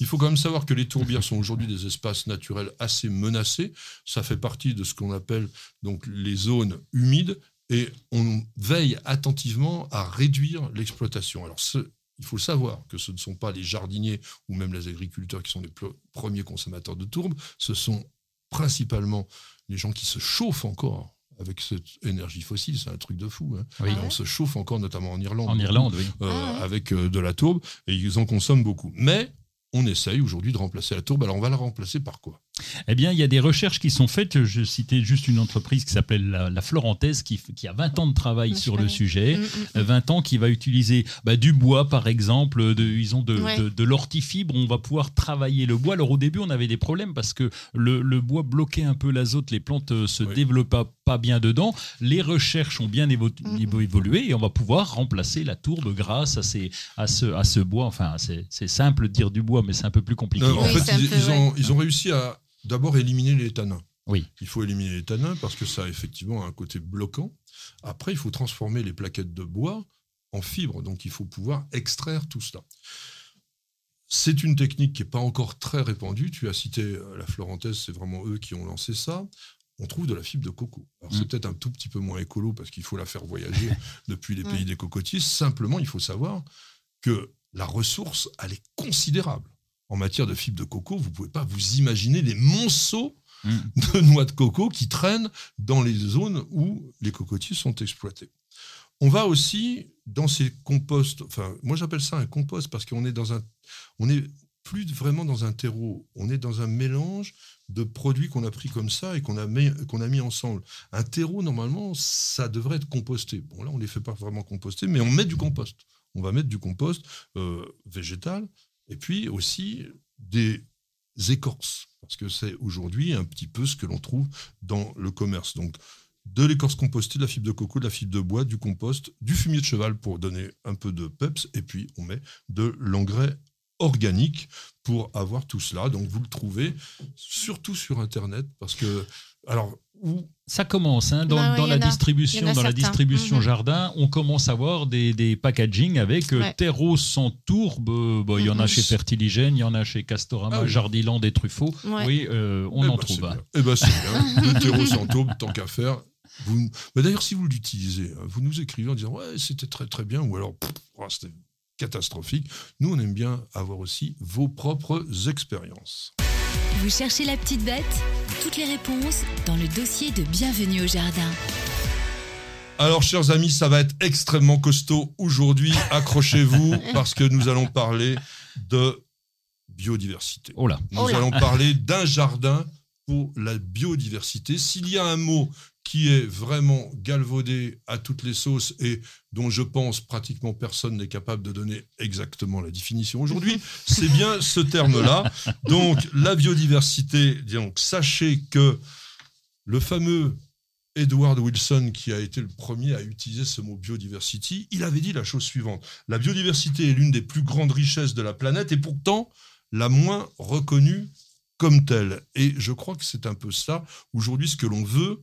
il faut quand même savoir que les tourbières sont aujourd'hui des espaces naturels assez menacés. Ça fait partie de ce qu'on appelle donc les zones humides et on veille attentivement à réduire l'exploitation. Alors ce- il faut savoir que ce ne sont pas les jardiniers ou même les agriculteurs qui sont les premiers consommateurs de tourbe, ce sont principalement les gens qui se chauffent encore avec cette énergie fossile, c'est un truc de fou. hein. Oui. On se chauffe encore, notamment en Irlande. En Irlande, oui. euh, Ah ouais. avec euh, de la tourbe, et ils en consomment beaucoup. Mais on essaye aujourd'hui de remplacer la tourbe. Alors on va la remplacer par quoi? Eh bien, il y a des recherches qui sont faites. Je citais juste une entreprise qui s'appelle la, la Florentaise, qui, qui a 20 ans de travail sur le sujet. Mm, mm. Euh, 20 ans qui va utiliser bah, du bois par exemple, de, ils ont de, Ouais. de, de l'hortifibre, on va pouvoir travailler le bois. Alors au début on avait des problèmes parce que le, le bois bloquait un peu l'azote, les plantes euh, se Oui. développaient pas bien dedans. Les recherches ont bien évo- évo- évolué et on va pouvoir remplacer la tourbe grâce à, ces, à, ce, à ce bois. Enfin c'est c'est simple de dire du bois mais c'est un peu plus compliqué. Non, En Oui, fait, ils, peu, ils ont, ouais. ils ont réussi à d'abord éliminer les tanins. Oui. Il faut éliminer les tanins parce que ça a effectivement un côté bloquant. Après, il faut transformer les plaquettes de bois en fibres. Donc, il faut pouvoir extraire tout cela. C'est une technique qui n'est pas encore très répandue. Tu as cité euh, la Florentaise, c'est vraiment eux qui ont lancé ça. On trouve de la fibre de coco. Alors, c'est Mm. peut-être un tout petit peu moins écolo parce qu'il faut la faire voyager depuis les Ouais. pays des cocotiers. Simplement, il faut savoir que la ressource, elle est considérable. En matière de fibre de coco, vous ne pouvez pas vous imaginer les monceaux Mm. de noix de coco qui traînent dans les zones où les cocotiers sont exploités. On va aussi dans ces composts, enfin moi j'appelle ça un compost parce qu'on est dans un, on est plus vraiment dans un terreau, on est dans un mélange de produits qu'on a pris comme ça et qu'on a mis, qu'on a mis ensemble. Un terreau normalement ça devrait être composté. Bon là on les fait pas vraiment composter, mais on met du compost. On va mettre du compost euh, végétal et puis aussi des écorces parce que c'est aujourd'hui un petit peu ce que l'on trouve dans le commerce. Donc de l'écorce compostée, de la fibre de coco, de la fibre de bois, du compost, du fumier de cheval pour donner un peu de peps, et puis on met de l'engrais organique pour avoir tout cela. Donc vous le trouvez surtout sur Internet, parce que alors où Ça commence hein, dans, Bah ouais, dans la distribution, dans la distribution jardin, on commence à voir des, des packaging avec euh, Ouais. terreau sans tourbe. Euh, bah, Il y en a Mhm. chez Fertiligène, il y en a chez Castorama, Ah oui. Jardiland et Truffaut. Ouais. Oui, euh, on Eh en c'est trouve. hein. bien. Eh ben, c'est bien. Le terreau sans taube, tant qu'à faire. Vous... Mais d'ailleurs, si vous l'utilisez, hein, vous nous écrivez en disant ouais, c'était très très bien, ou alors oh, c'était catastrophique. Nous, on aime bien avoir aussi vos propres expériences. Vous cherchez la petite bête? Toutes les réponses dans le dossier de Bienvenue au Jardin. Alors, chers amis, ça va être extrêmement costaud aujourd'hui. Accrochez-vous parce que nous allons parler de biodiversité. Oh là. Nous Oh là. allons parler d'un jardin pour la biodiversité. S'il y a un mot qui est vraiment galvaudé à toutes les sauces et dont je pense pratiquement personne n'est capable de donner exactement la définition aujourd'hui, c'est bien ce terme-là. Donc la biodiversité, donc sachez que le fameux Edward Wilson, qui a été le premier à utiliser ce mot biodiversity, il avait dit la chose suivante. La biodiversité est l'une des plus grandes richesses de la planète et pourtant la moins reconnue comme telle. Et je crois que c'est un peu ça. Aujourd'hui, ce que l'on veut,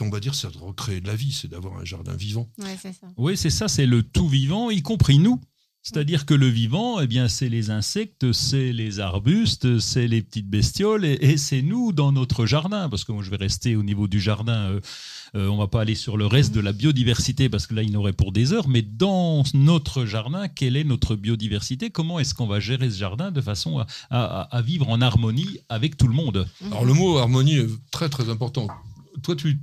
on va dire, c'est de recréer de la vie, c'est d'avoir un jardin vivant. Ouais, c'est ça. Oui, c'est ça, c'est le tout vivant, y compris nous. C'est-à-dire que le vivant, eh bien, c'est les insectes, c'est les arbustes, c'est les petites bestioles, et, et c'est nous dans notre jardin. Parce que moi, je vais rester au niveau du jardin. euh, euh, on va pas aller sur le reste de la biodiversité parce que là, il y en aurait pour des heures. Mais dans notre jardin, quelle est notre biodiversité? Comment est-ce qu'on va gérer ce jardin de façon à, à- à vivre en harmonie avec tout le monde? Alors le mot harmonie est très très important. Toi, tu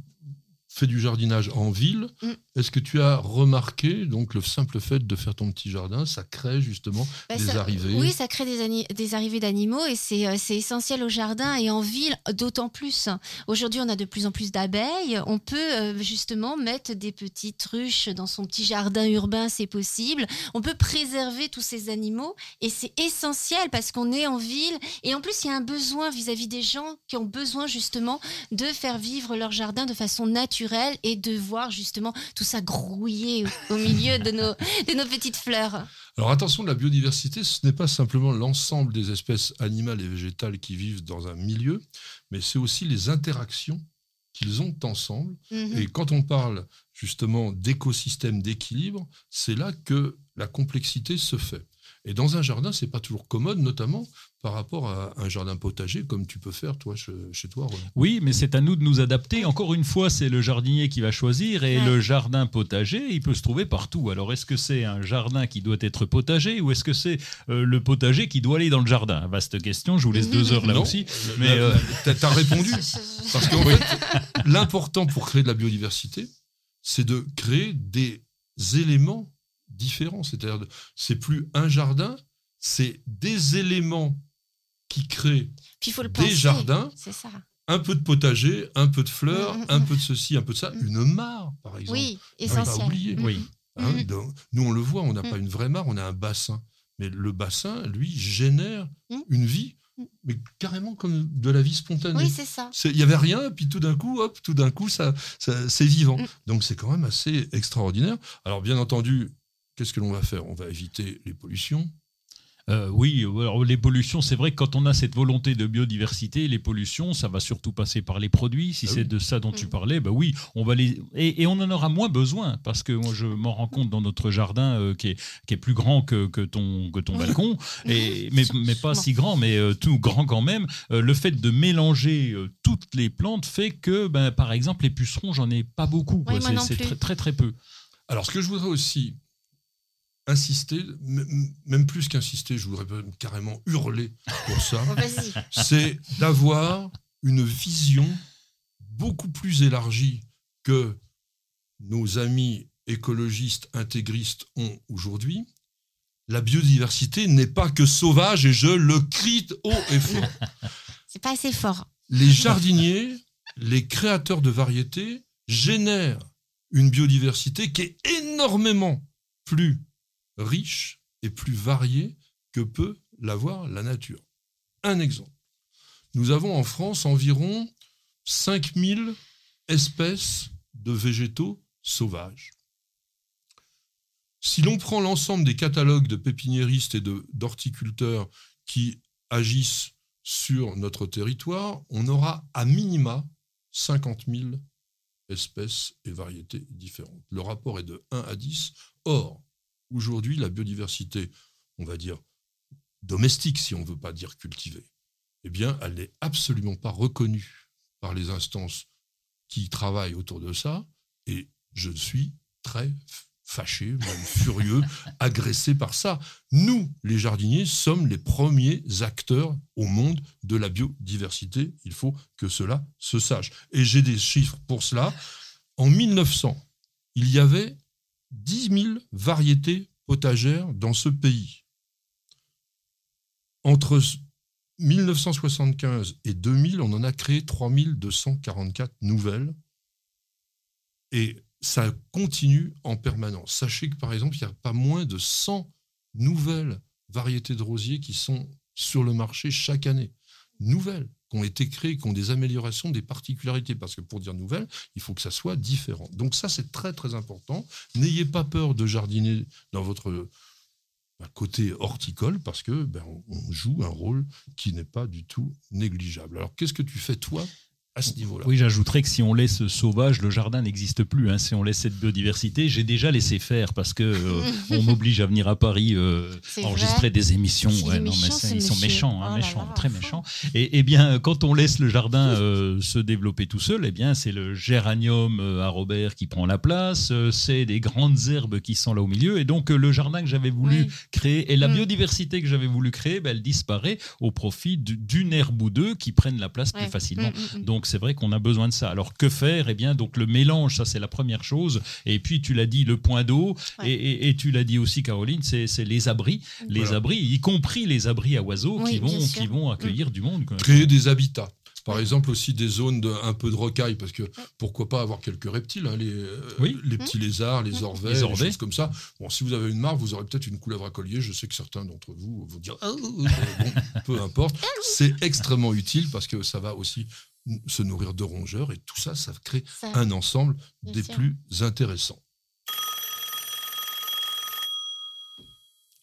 fais du jardinage en ville. Mm. Est-ce que tu as remarqué donc le simple fait de faire ton petit jardin, ça crée justement Bah, des ça- arrivées? Oui, ça crée des, arrivées d'animaux et c'est euh, essentiel au jardin et en ville d'autant plus. Aujourd'hui, on a de plus en plus d'abeilles. On peut euh, justement mettre des petites ruches dans son petit jardin urbain, c'est possible. On peut préserver tous ces animaux et c'est essentiel parce qu'on est en ville et en plus, il y a un besoin vis-à-vis des gens qui ont besoin justement de faire vivre leur jardin de façon naturelle et de voir justement tout ça grouiller au, milieu de nos, de nos petites fleurs. Alors attention, la biodiversité, ce n'est pas simplement l'ensemble des espèces animales et végétales qui vivent dans un milieu, mais c'est aussi les interactions qu'ils ont ensemble. Mhm. Et quand on parle justement d'écosystème d'équilibre, c'est là que la complexité se fait. Et dans un jardin, c'est pas toujours commode, notamment par rapport à un jardin potager, comme tu peux faire toi chez, toi. Roland. Oui, mais c'est à nous de nous adapter. Encore une fois, c'est le jardinier qui va choisir et Ouais. le jardin potager, il peut se trouver partout. Alors, est-ce que c'est un jardin qui doit être potager ou est-ce que c'est euh, le potager qui doit aller dans le jardin? Vaste question, je vous laisse deux heures là Non, aussi. mais, euh, t'as- t'as répondu. Parce fait, l'important pour créer de la biodiversité, c'est de créer des éléments différents. C'est-à-dire, c'est plus un jardin, c'est des éléments qui créent Puis il faut le des penser. jardins, ça. un peu de potager, un peu de fleurs, Mm, mm, un mm. peu de ceci, un peu de ça, une mare, par exemple. Oui, pas essentiel. oublier. Oui. Hein, donc, nous, on le voit, on n'a pas une vraie mare, on a un bassin. Mais le bassin, lui, génère une vie, mais carrément comme de la vie spontanée. Oui, c'est ça. Il n'y avait rien, puis tout d'un coup, hop, tout d'un coup, ça, ça- c'est vivant. Mm. Donc c'est quand même assez extraordinaire. Alors bien entendu, qu'est-ce que l'on va faire? On va éviter les pollutions. Euh, oui, alors les pollutions, c'est vrai que quand on a cette volonté de biodiversité, les pollutions, ça va surtout passer par les produits. Si Ah c'est oui. de ça dont tu Mhm. parlais, bah oui, on va les et, et on en aura moins besoin parce que moi je m'en rends compte dans notre jardin euh, qui, est, qui est plus grand que, que ton que ton balcon, et mais, mais pas si grand, mais euh, tout grand quand même. Euh, le fait de mélanger euh, toutes les plantes fait que, ben, par exemple, les pucerons, j'en ai pas beaucoup. Oui, c'est très très peu. Alors ce que je voudrais aussi insister, même plus qu'insister, je voudrais même carrément hurler pour ça, c'est d'avoir une vision beaucoup plus élargie que nos amis écologistes intégristes ont aujourd'hui. La biodiversité n'est pas que sauvage et je le crie haut et fort. C'est pas assez fort. Les jardiniers, les créateurs de variétés génèrent une biodiversité qui est énormément plus riche et plus variée que peut l'avoir la nature. Un exemple. Nous avons en France environ 5000 espèces de végétaux sauvages. Si l'on prend l'ensemble des catalogues de pépiniéristes et d'horticulteurs qui agissent sur notre territoire, on aura à minima 50 000 espèces et variétés différentes. Le rapport est de 1 à 10. Or, aujourd'hui, la biodiversité, on va dire domestique, si on ne veut pas dire cultivée, eh bien, elle n'est absolument pas reconnue par les instances qui travaillent autour de ça. Et je suis très fâché, même furieux, agressé par ça. Nous, les jardiniers, sommes les premiers acteurs au monde de la biodiversité. Il faut que cela se sache. Et j'ai des chiffres pour cela. En 1900, il y avait 10 000 variétés potagères dans ce pays. Entre 1975 et 2000, on en a créé 3244 nouvelles. Et ça continue en permanence. Sachez que, par exemple, il n'y a pas moins de 100 nouvelles variétés de rosiers qui sont sur le marché chaque année. Nouvelles, qui ont été créées, qui ont des améliorations, des particularités. Parce que pour dire nouvelles, il faut que ça soit différent. Donc ça, c'est très, très important. N'ayez pas peur de jardiner dans votre bah, côté horticole, parce que ben, on joue un rôle qui n'est pas du tout négligeable. Alors, qu'est-ce que tu fais, toi, à ce niveau-là Oui, j'ajouterais que si on laisse sauvage, le jardin n'existe plus. hein. Si on laisse cette biodiversité, j'ai déjà laissé faire parce que euh, on m'oblige à venir à Paris euh, enregistrer vrai. des émissions. Ouais, non, méchant, ils sont méchants, hein, Oh méchants, là, très méchants. Et, et bien, quand on laisse le jardin euh, se développer tout seul, eh bien, c'est le géranium à Robert qui prend la place. c'est des grandes herbes qui sont là au milieu. Et donc, le jardin que j'avais voulu Oui. créer et la Mm. biodiversité que j'avais voulu créer, ben, elle disparaît au profit du- d'une herbe ou deux qui prennent la place Ouais. plus facilement. Mm, mm, mm. Donc c'est vrai qu'on a besoin de ça. Alors que faire? Eh bien donc le mélange, ça c'est la première chose. Et puis tu l'as dit, le point d'eau. Ouais. Et, et- et tu l'as dit aussi, Caroline, c'est c'est les abris, les Voilà. abris, y compris les abris à oiseaux Oui, qui vont qui vont accueillir du monde. créer des habitats. Par exemple, aussi des zones de, un peu de rocaille, parce que pourquoi pas avoir quelques reptiles, hein, les, euh, Oui. les petits lézards, les Mhm. orvets, Les orvets. choses comme ça. Bon, si vous avez une mare, vous aurez peut-être une couleuvre à collier. Je sais que certains d'entre vous vont dire, Ah, bon, peu importe. C'est extrêmement utile parce que ça va aussi se nourrir de rongeurs et tout ça, ça crée Ça- un ensemble des sûr. plus intéressants.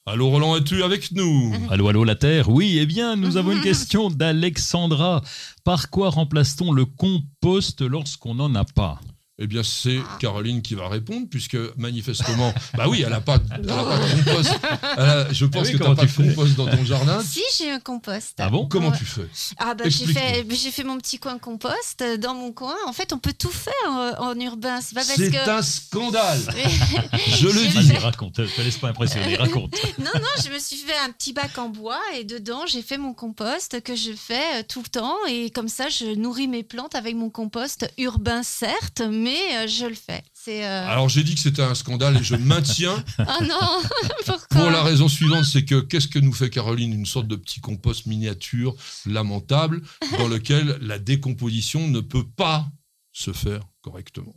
Allô Roland, es-tu avec nous? Allô, allô, la Terre Oui, eh bien, nous avons une question d'Alexandra. Par quoi remplace-t-on le compost lorsqu'on n'en a pas? Eh bien, c'est Caroline qui va répondre, puisque manifestement, bah oui, elle n'a pas, elle a pas de compost. A- je pense oui, que tu comment n'as pas de tu compost dans ton jardin. Si, j'ai un compost. Ah bon Comment Ouais. tu fais Ah bah j'ai fait, j'ai fait mon petit coin compost euh, dans mon coin. En fait, on peut tout faire euh, en urbain. C'est pas parce C'est que. un scandale Je le dis Vas-y, raconte, te te laisse pas impressionner, raconte. Non, non, je me suis fait un petit bac en bois et dedans, j'ai fait mon compost que je fais euh, tout le temps. Et comme ça, je nourris mes plantes avec mon compost urbain, certes, mais euh, je le fais. Euh, Alors j'ai dit que c'était un scandale et je maintiens Ah non Pourquoi pour la raison suivante, c'est que qu'est-ce que nous fait Caroline Une sorte de petit compost miniature lamentable dans lequel la décomposition ne peut pas se faire correctement?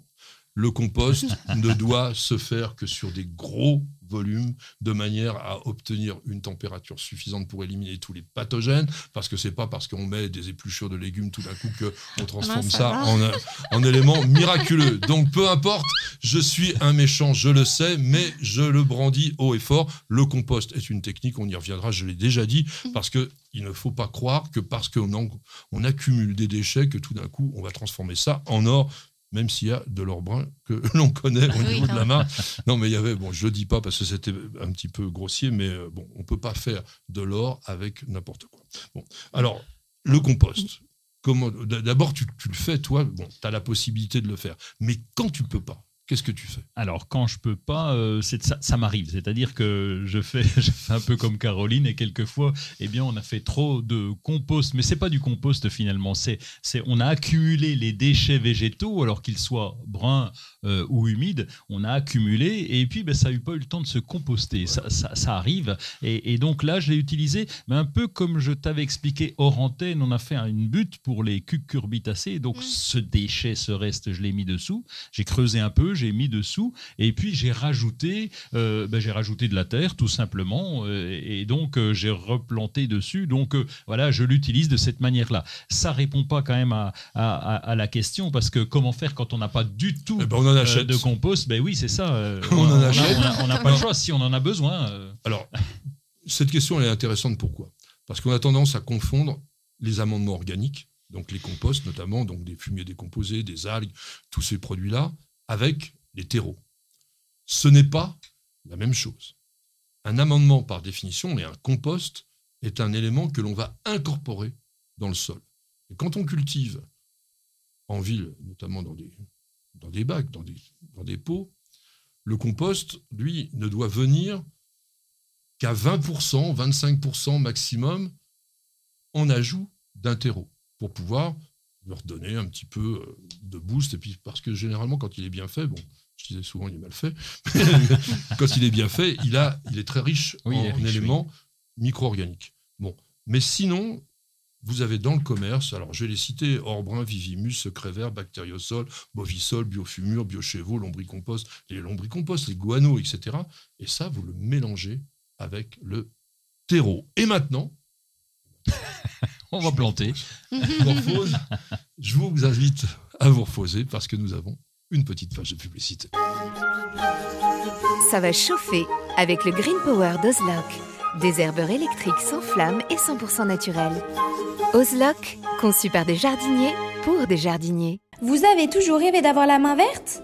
Le compost ne doit se faire que sur des gros volumes de manière à obtenir une température suffisante pour éliminer tous les pathogènes parce que c'est pas parce qu'on met des épluchures de légumes tout d'un coup que on transforme Ben, ça ça en, un- en élément miraculeux. Donc peu importe, je suis un méchant, je le sais, mais je le brandis haut et fort. Le compost est une technique, on y reviendra, je l'ai déjà dit, parce que il ne faut pas croire que parce qu'on on accumule des déchets que tout d'un coup on va transformer ça en or. Même s'il y a de l'or brun que l'on connaît au niveau de la main. Non, mais il y avait, bon, je le dis pas parce que c'était un petit peu grossier, mais euh, bon, on peut pas faire de l'or avec n'importe quoi. Bon, alors, le compost. Comment, d'abord, tu, tu le fais, toi, bon, tu as la possibilité de le faire. Mais quand tu peux pas, qu'est-ce que tu fais? Alors, quand je peux pas, euh, c'est ça, ça m'arrive. C'est-à-dire que je fais, je fais un peu comme Caroline et quelquefois, eh bien, on a fait trop de compost. Mais c'est pas du compost finalement. C'est, c'est, on a accumulé les déchets végétaux, alors qu'ils soient bruns euh, ou humides. On a accumulé et puis, ben, ça n'a eu pas eu le temps de se composter. Ça, ça, ça arrive. Et, et donc là, je l'ai utilisé, mais un peu comme je t'avais expliqué hors antenne, on a fait une butte pour les cucurbitacées. Donc, Mm. ce déchet, ce reste, je l'ai mis dessous. J'ai creusé un peu, j'ai mis dessous, et puis j'ai rajouté, euh, ben, j'ai rajouté de la terre, tout simplement, euh, et donc euh, j'ai replanté dessus. Donc euh, voilà, je l'utilise de cette manière-là. Ça répond pas quand même à, à- à- à la question parce que comment faire quand on n'a pas du tout Eh ben, on en achète. de compost? Ben oui, c'est ça. euh, On en achète. On a- on n'a pas le choix si on en a besoin. Alors, cette question, elle est intéressante. Pourquoi? Parce qu'on a tendance à confondre les amendements organiques, donc les composts notamment, donc des fumiers décomposés, des algues, tous ces produits-là, avec les terreaux. Ce n'est pas la même chose. Un amendement, par définition, et un compost, est un élément que l'on va incorporer dans le sol. Et quand on cultive en ville, notamment dans des, bacs, dans des, dans des pots, le compost, lui, ne doit venir qu'à 20%, 25% maximum en ajout d'un terreau pour pouvoir leur donner un petit peu euh, de boost. Et puis, parce que généralement, quand il est bien fait, bon, je disais souvent il est mal fait, quand il est bien fait, il, a, il est très riche Oui, en riche, éléments micro-organiques. Bon. Mais sinon, vous avez dans le commerce, alors je vais les citer, Orbrun, Vivimus, Secret Vert, Bactériosol, Bovisol, Biofumure, Biochevo, Lombricompost, les lombricompost, les guano, etc. Et ça, vous le mélangez avec le terreau. Et maintenant, On va planter. je morphose. je vous invite à vous reposer parce que nous avons une petite page de publicité. Ça va chauffer avec le Green Power d'Ozlock. Des herbeurs électriques sans flamme et 100% naturels. Ozlock, conçu par des jardiniers pour des jardiniers. Vous avez toujours rêvé d'avoir la main verte?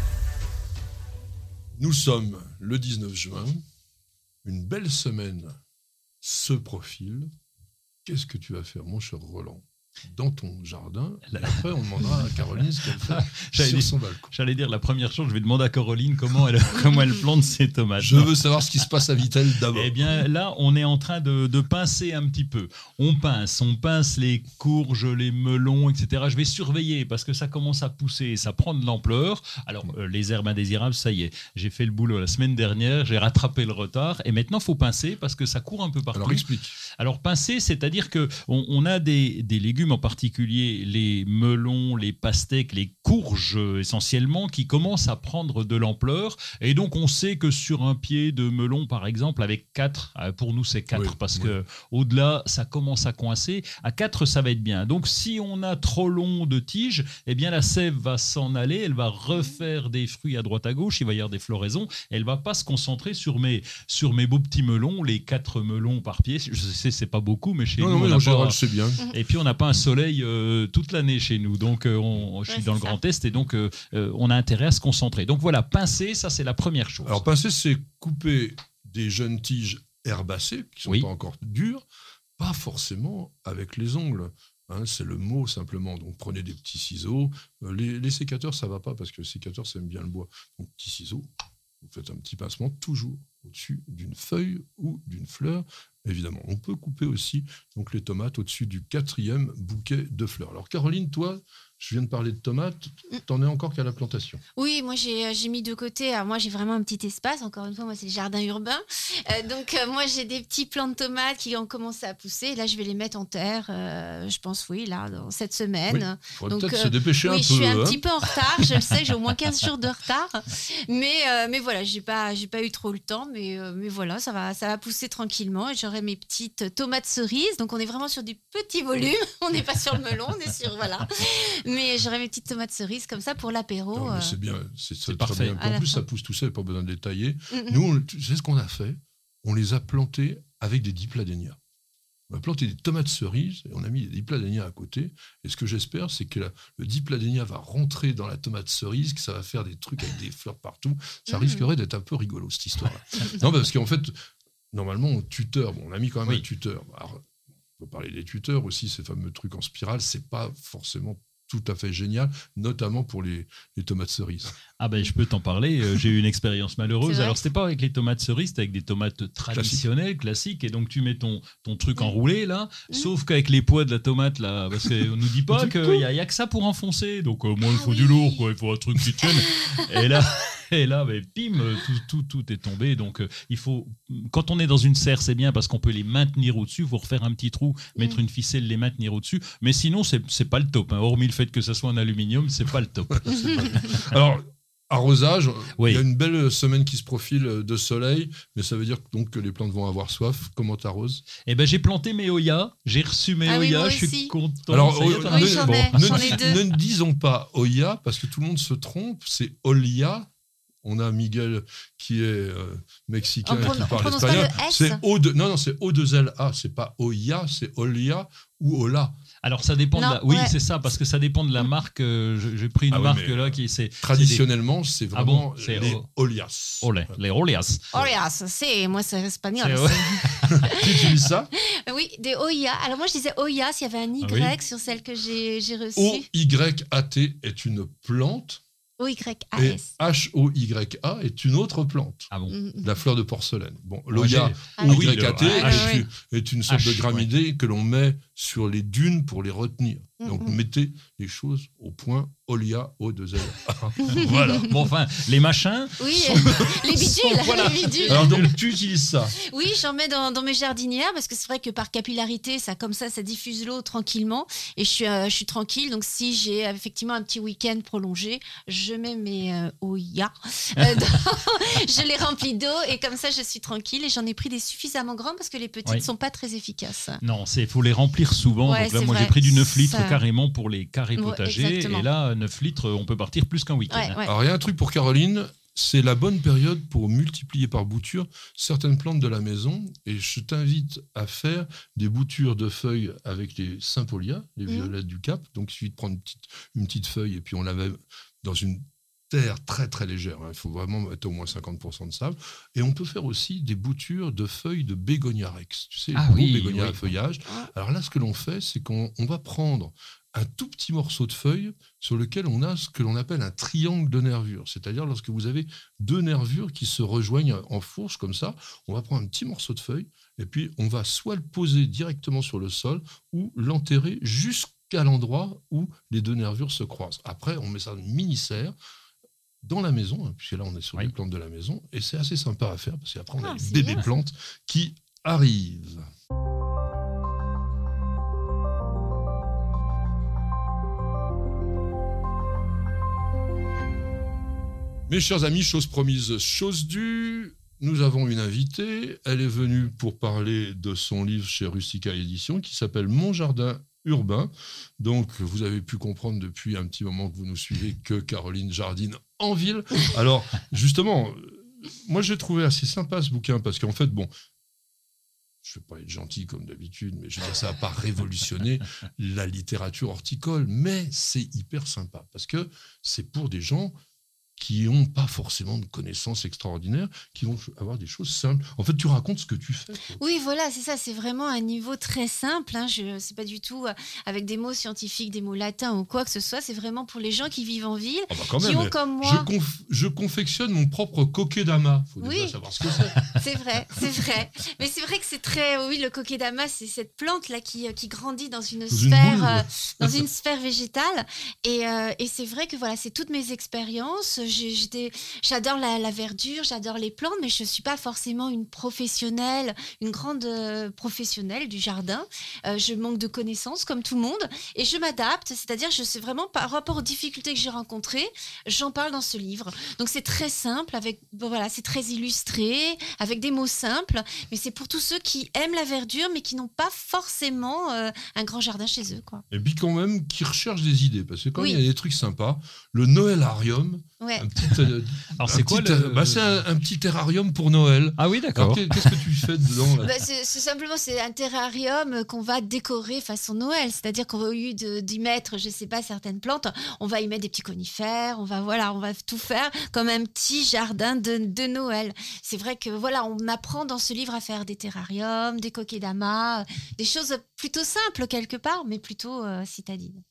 Nous sommes le 19 juin. Une belle semaine se profile. qu'est-ce que tu vas faire, mon cher Roland? Dans ton jardin. Après, on demandera à Caroline ce qu'elle fait sur son balcon. J'allais dire la première chose, je vais demander à Caroline comment elle, comment elle plante ses tomates. Je veux savoir ce qui se passe à Vitel d'abord. Eh bien, là, on est en train de, de, pincer un petit peu. On pince, on pince les courges, les melons, etc. Je vais surveiller parce que ça commence à pousser, ça prend de l'ampleur. Alors, euh, les herbes indésirables, ça y est, j'ai fait le boulot la semaine dernière, j'ai rattrapé le retard et maintenant, il faut pincer parce que ça court un peu partout. Alors, explique. Alors, pincer, c'est-à-dire que on, on a des, des légumes en particulier les melons, les pastèques, les courges essentiellement, qui commencent à prendre de l'ampleur. Et donc, on sait que sur un pied de melon, par exemple, avec 4, euh, pour nous c'est 4, Oui, parce oui. que au-delà, ça commence à coincer. À 4, ça va être bien. Donc, si on a trop long de tige, eh bien, la sève va s'en aller, elle va refaire des fruits à droite à gauche, il va y avoir des floraisons, elle va pas se concentrer sur mes, sur mes beaux petits melons, les 4 melons par pied. Je sais, c'est pas beaucoup, mais chez Non, nous, non, on pas- général, bien. et puis on n'a pas un soleil euh, toute l'année chez nous, donc euh, on, je suis Ouais, dans le ça. Grand Est et donc euh, on a intérêt à se concentrer. Donc voilà, pincer, ça c'est la première chose. Alors, pincer, c'est couper des jeunes tiges herbacées, qui sont Oui. pas encore dures, pas forcément avec les ongles. hein, c'est le mot simplement. Donc prenez des petits ciseaux. Les, les sécateurs, ça va pas parce que les sécateurs, ça aime bien le bois. Donc petits ciseaux, vous faites un petit pincement toujours au-dessus d'une feuille ou d'une fleur. Évidemment, on peut couper aussi donc les tomates au-dessus du quatrième bouquet de fleurs. Alors Caroline, toi, je viens de parler de tomates, t'en es encore qu'à la plantation. Oui, moi j'ai euh, mis de côté. Alors, moi j'ai vraiment un petit espace. Encore une fois, moi c'est le jardin urbain. Euh, donc euh, moi j'ai des petits plants de tomates qui ont commencé à pousser. Là je vais les mettre en terre. euh, je pense oui là dans cette semaine. Faudrait Donc, peut-être euh, se dépêcher oui, un peu. je suis un hein. petit peu en retard. Je le sais, j'ai au moins 15 jours de retard. Mais euh, mais voilà, j'ai pas pas eu trop le temps. Mais euh, mais voilà, ça va ça va pousser tranquillement. Et j'aurai mes petites tomates cerises. Donc on est vraiment sur du petit volume. On n'est pas sur le melon, on est sur voilà. Mais j'aurai mes petites tomates cerises comme ça pour l'apéro. Euh. c'est bien, c'est c'est très parfait. bien. En plus, ça pousse tout seul, pas besoin de les tailler. Mm, mm. Nous, sais ce qu'on a fait? On les a plantés avec des dipladénias. On a planté des tomates cerises et on a mis des dipladénias à côté. Et ce que j'espère, c'est que la- le dipladénia va rentrer dans la tomate cerise, que ça va faire des trucs avec des fleurs partout. Ça risquerait d'être un peu rigolo, cette histoire-là. non, parce qu'en fait, normalement, on tuteur. Bon, on a mis quand même Oui. un tuteur. Alors, on peut parler des tuteurs aussi, ces fameux trucs en spirale, c'est pas forcément tout à fait génial, notamment pour les, les tomates cerises. Ah ben je peux t'en parler, euh, j'ai eu une expérience malheureuse. Alors c'était pas avec les tomates cerises, c'était avec des tomates traditionnelles, classiques, et donc tu mets ton, ton truc Oui. enroulé là, sauf qu'avec les poids de la tomate là, parce qu'on nous dit pas qu'il coup. y, a- y a que ça pour enfoncer, donc euh, moi il Ah faut du oui. lourd, quoi, il faut un truc qui tienne. et là, et là ben, pim, euh, tout, tout, tout est tombé, donc euh, il faut, quand on est dans une serre c'est bien parce qu'on peut les maintenir au-dessus, il faut refaire un petit trou, mettre Mhm. une ficelle, les maintenir au-dessus, mais sinon c'est c'est pas le top, hein. hormis le fait que ça soit en aluminium, c'est pas le top. Alors, arrosage, Oui. il y a une belle semaine qui se profile de soleil, mais ça veut dire donc que les plantes vont avoir soif. Comment t'arroses? Eh ben j'ai planté mes Oya, j'ai reçu mes Ah oui, je suis content. Alors, euh, Oui, un ne- Bon. ne disons pas Oya, parce que tout le monde se trompe, c'est Olia. On a Miguel qui est euh, mexicain On qui parle espagnol. C'est O de, non, non, c'est O2LA, c'est pas Oya, c'est Olia ou Ola. Alors ça dépend de la... Oui, ouais. c'est ça, parce que ça dépend de la marque. euh, J'ai pris une Ah oui, marque là qui c'est... Traditionnellement, c'est Ah bon vraiment C'est les O- Olias. Olé, les Olias. Orias, c'est moi c'est espagnol. Tu utilises ça Oui, des Oya. Alors moi je disais Oya s'il y avait un Y Ah oui sur celle que j'ai j'ai reçue. O-Y-A-T est une plante O Y A et S. H-O-Y-A est une autre plante. Ah bon Mhm. La fleur de porcelaine. Bon, l'Oya Ah oui. O-Y-A-T le est, une- est une sorte H, de graminée que l'on met sur les dunes pour les retenir. Donc Mhm. mettez les choses au point Olia O2L. voilà. Bon, enfin, les machins... Oui, sont- les bidules, Voilà. les bidules. Alors donc tu utilises ça. Oui, j'en mets dans, dans mes jardinières parce que c'est vrai que par capillarité, ça comme ça, ça diffuse l'eau tranquillement et je suis, euh, je suis tranquille. Donc si j'ai euh, effectivement un petit week-end prolongé, je mets mes euh, euh, dans- je les remplis d'eau et comme ça, je suis tranquille. Et j'en ai pris des suffisamment grands parce que les petites Oui. sont pas très efficaces. Non, il faut les remplir souvent. Ouais, Donc là, c'est moi, j'ai pris du 9 litres Ça- carrément pour les carrés Ouais, potagers. exactement. et là, 9 litres, on peut partir plus qu'un week-end. Ouais, ouais. Alors il y a un truc pour Caroline, c'est la bonne période pour multiplier par bouture certaines plantes de la maison. Et je t'invite à faire des boutures de feuilles avec les Sympolia, les Mhm. violettes du Cap. Donc il suffit de prendre une petite, une petite feuille et puis on la met dans une terre très très légère. hein. Il faut vraiment mettre au moins 50% de sable. Et on peut faire aussi des boutures de feuilles de bégonia rex. Tu sais, Ah le gros oui, bégonia oui. à feuillage. Ah. Alors là, ce que l'on fait, c'est qu'on on va prendre un tout petit morceau de feuille sur lequel on a ce que l'on appelle un triangle de nervures. C'est-à-dire lorsque vous avez deux nervures qui se rejoignent en fourche comme ça, on va prendre un petit morceau de feuille et puis on va soit le poser directement sur le sol ou l'enterrer jusqu'à l'endroit où les deux nervures se croisent. Après, on met ça dans une mini-serre dans la maison, hein, puisque là on est sur Oui. les plantes de la maison, et c'est assez sympa à faire parce qu'après on Ah, a les c'est bébés bien. plantes qui arrivent. Mes chers amis, chose promise, chose due. Nous avons une invitée. Elle est venue pour parler de son livre chez Rustica Édition qui s'appelle Mon jardin urbain. Donc, vous avez pu comprendre depuis un petit moment que vous nous suivez que Caroline jardine en ville. Alors, justement, moi j'ai trouvé assez sympa ce bouquin parce qu'en fait, bon, je ne vais pas être gentil comme d'habitude, mais je veux dire, ça n'a pas révolutionné la littérature horticole, mais c'est hyper sympa parce que c'est pour des gens qui n'ont pas forcément de connaissances extraordinaires, qui vont avoir des choses simples. En fait, tu racontes ce que tu fais. quoi. Oui, voilà, c'est ça. C'est vraiment un niveau très simple. Hein. Je sais pas du tout euh, avec des mots scientifiques, des mots latins ou quoi que ce soit. C'est vraiment pour les gens qui vivent en ville, Ah bah quand qui même, ont comme je, moi. conf- je confectionne mon propre coquet-dama. faut déjà Oui. savoir ce que c'est. C'est vrai, c'est vrai. Mais c'est vrai que c'est très. Oui, le kokedama, c'est cette plante là qui, euh, qui grandit dans une sphère, euh, dans une sphère végétale. Et, euh, et c'est vrai que voilà, c'est toutes mes expériences. J'adore la, la verdure, j'adore les plantes, mais je suis pas forcément une professionnelle, une grande euh, professionnelle du jardin. Euh, je manque de connaissances comme tout le monde, et je m'adapte. C'est-à-dire, je sais vraiment par rapport aux difficultés que j'ai rencontrées, j'en parle dans ce livre. Donc c'est très simple, avec voilà, c'est très illustré, avec des mots simples, mais c'est pour tous ceux qui aiment la verdure, mais qui n'ont pas forcément euh, un grand jardin chez eux, quoi. Et puis quand même, qui recherchent des idées. Parce que quand Oui. il y a des trucs sympas, le Noëlarium, Ouais. Un petit, euh, Alors c'est quoi le... euh, bah, C'est un, un petit terrarium pour Noël. Ah oui, d'accord. qu'est- qu'est-ce que tu fais dedans Bah, c'est c'est simplement c'est un terrarium qu'on va décorer façon Noël, c'est-à-dire qu'on va lieu de- d'y mettre, je sais pas, certaines plantes, on va y mettre des petits conifères, on va voilà, on va tout faire comme un petit jardin de, de Noël. C'est vrai que voilà, on apprend dans ce livre à faire des terrariums, des coquets-damas, des choses plutôt simples quelque part, mais plutôt euh, citadines.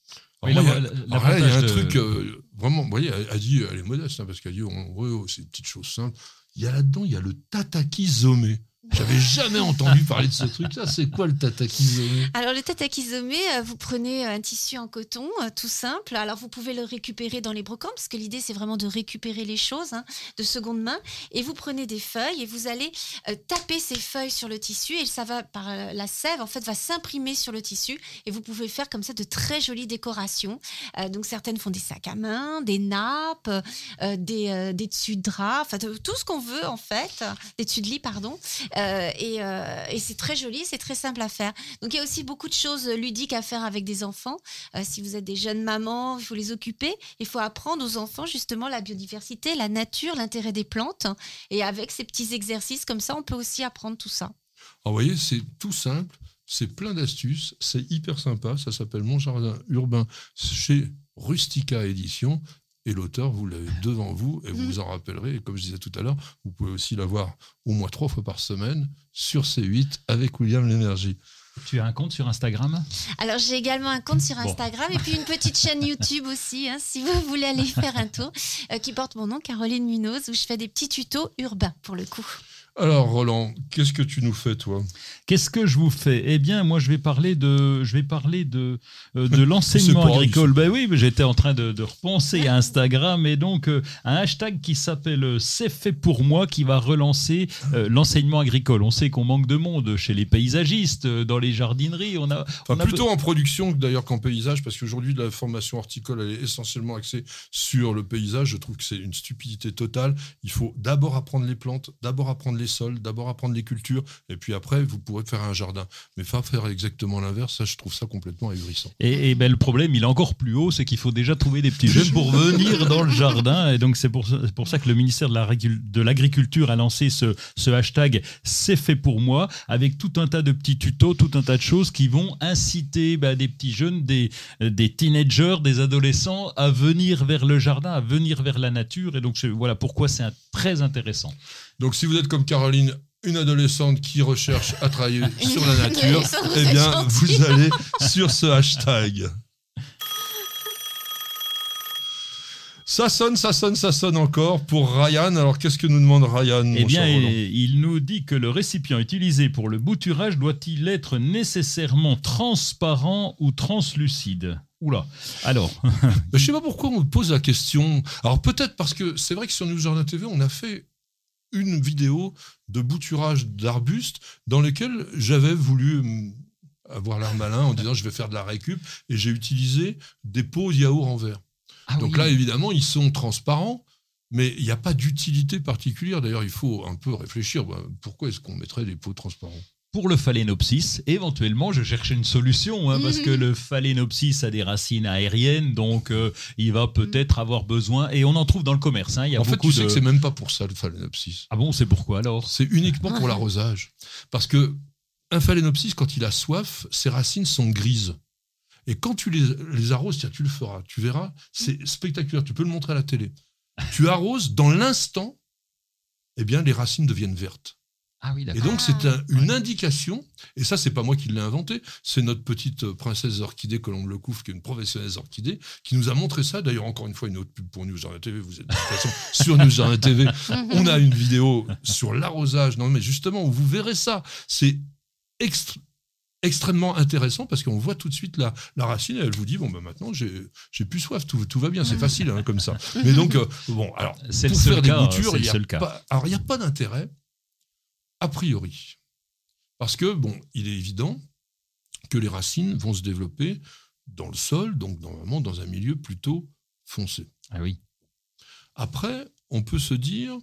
Il y a- là, il y a un de- truc euh, vraiment. Vous voyez, elle, elle est modeste hein, parce qu'elle dit, on, ouais, c'est une petite chose simple. Il y a là-dedans, il y a le tatakizome. J'avais jamais entendu parler de ce truc-là. C'est quoi le tatakizome Alors le tatakizome, euh, vous prenez un tissu en coton, euh, tout simple. Alors vous pouvez le récupérer dans les brocantes, parce que l'idée c'est vraiment de récupérer les choses hein, de seconde main. Et vous prenez des feuilles et vous allez euh, taper ces feuilles sur le tissu et ça va par euh, la sève en fait va s'imprimer sur le tissu et vous pouvez faire comme ça de très jolies décorations. Euh, donc certaines font des sacs à main, des nappes, euh, des, euh, des dessus de drap, enfin tout ce qu'on veut en fait, des dessus de lit pardon. Euh, et euh, et c'est très joli, c'est très simple à faire. Donc il y a aussi beaucoup de choses ludiques à faire avec des enfants. Euh, si vous êtes des jeunes mamans, il faut les occuper. Il faut apprendre aux enfants justement la biodiversité, la nature, l'intérêt des plantes. Et avec ces petits exercices comme ça, on peut aussi apprendre tout ça. Alors, vous voyez, c'est tout simple, c'est plein d'astuces, c'est hyper sympa. Ça s'appelle Mon jardin urbain chez Rustica Édition. Et l'auteur, vous l'avez devant vous et vous Mhm. vous en rappellerez. Et comme je disais tout à l'heure, vous pouvez aussi la voir au moins trois fois par semaine sur C8 avec William Lénergie. Tu as un compte sur Instagram? Alors j'ai également un compte sur Bon. Instagram et puis une petite chaîne YouTube aussi, hein, si vous voulez aller faire un tour, euh, qui porte mon nom, Caroline Munoz, où je fais des petits tutos urbains pour le coup. Alors, Roland, qu'est-ce que tu nous fais, toi? Qu'est-ce que je vous fais? Eh bien, moi, je vais parler de, je vais parler de, euh, de l'enseignement agricole. Ben oui, j'étais en train de, de repenser à Instagram et donc euh, un hashtag qui s'appelle euh, C'est fait pour moi qui va relancer euh, l'enseignement agricole. On sait qu'on manque de monde chez les paysagistes, dans les jardineries. On a, Enfin, on a plutôt en production d'ailleurs qu'en paysage, parce qu'aujourd'hui, la formation horticole, elle est essentiellement axée sur le paysage. Je trouve que c'est une stupidité totale. Il faut d'abord apprendre les plantes, d'abord apprendre les sols, d'abord apprendre les cultures, et puis après, vous pourrez faire un jardin. Mais pas faire exactement l'inverse, ça, je trouve ça complètement ahurissant. Et, et ben, le problème, il est encore plus haut, c'est qu'il faut déjà trouver des petits jeunes pour venir dans le jardin. Et donc, c'est pour, ça- c'est pour ça que le ministère de l'Agriculture a lancé ce, ce hashtag C'est fait pour moi, avec tout un tas de petits tutos, tout un tas de choses qui vont inciter ben, des petits jeunes, des, des teenagers, des adolescents à venir vers le jardin, à venir vers la nature. Et donc, voilà pourquoi c'est très intéressant. Donc, si vous êtes comme Caroline, une adolescente qui recherche à travailler sur la nature, eh bien, gentil. vous allez sur ce hashtag. Ça sonne, ça sonne, ça sonne encore pour Ryan. Alors, qu'est-ce que nous demande Ryan Eh mon bien, il il nous dit que le récipient utilisé pour le bouturage doit-il être nécessairement transparent ou translucide? Oula. Alors, je sais pas pourquoi on me pose la question. Alors peut-être parce que c'est vrai que sur News Jardin TV, on a fait une vidéo de bouturage d'arbustes dans lequel j'avais voulu hum, avoir l'air malin en disant je vais faire de la récup et j'ai utilisé des pots yaourt en verre. Ah Donc oui. là, évidemment, ils sont transparents, mais il n'y a pas d'utilité particulière. D'ailleurs, il faut un peu réfléchir. bah, Pourquoi est-ce qu'on mettrait des pots transparents? Pour le phalaenopsis, éventuellement, je cherchais une solution, hein, parce que le phalaenopsis a des racines aériennes, donc euh, il va peut-être avoir besoin, et on en trouve dans le commerce. hein, il y a En fait, tu sais que c'est même pas pour ça le phalaenopsis. Ah bon, c'est pourquoi alors? C'est uniquement pour l'arrosage. Parce que un phalaenopsis, quand il a soif, ses racines sont grises. Et quand tu les, les arroses, tiens, tu le feras, tu verras, c'est spectaculaire. Tu peux le montrer à la télé. Tu arroses, dans l'instant, eh bien, les racines deviennent vertes. Ah oui, Et donc, c'est un- une indication, et ça, c'est pas moi qui l'ai inventé, c'est notre petite euh, princesse orchidée, Colombe Lecouf, qui est une professionnelle des orchidées, qui nous a montré ça. D'ailleurs, encore une fois, une autre pub pour News TV. Vous êtes de toute façon sur News TV. On a une vidéo sur l'arrosage. Non, mais justement, où vous verrez ça. C'est extr- extrêmement intéressant parce qu'on voit tout de suite la, la racine et elle vous dit bon ben maintenant j'ai plus soif tout, tout va bien c'est facile hein, comme ça mais donc euh, bon alors C'est le pour seul faire des il le a cas. alors il n'y a pas d'intérêt a priori parce que bon il est évident que les racines vont se développer dans le sol donc normalement dans un milieu plutôt foncé Ah oui. après, on peut se dire,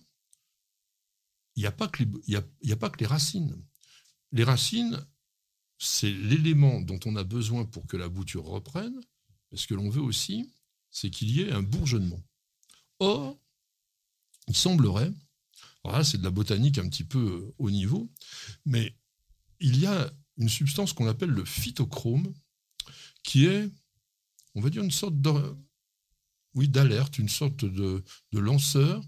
il n'y a, pas que les- il y a, il y a pas que les racines. Les racines, c'est l'élément dont on a besoin pour que la bouture reprenne. Mais ce que l'on veut aussi, c'est qu'il y ait un bourgeonnement. Or, il semblerait, c'est de la botanique un petit peu euh, haut niveau, mais il y a une substance qu'on appelle le phytochrome, qui est, on va dire, une sorte de, oui, d'alerte, une sorte de, de lanceur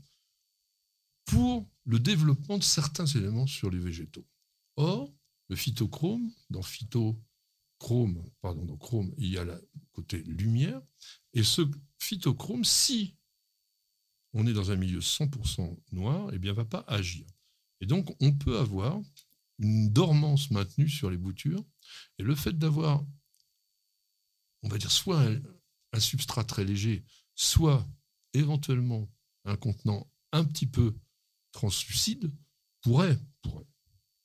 pour le développement de certains éléments sur les végétaux. Or, le phytochrome, dans phytochrome, pardon, dans chrome, il y a le côté lumière, et ce phytochrome, si on est dans un milieu 100% noir, eh bien, va pas agir. Et donc, on peut avoir une dormance maintenue sur les boutures, et le fait d'avoir, on va dire, soit un, un substrat très léger, soit éventuellement un contenant un petit peu translucide pourrait, pourrait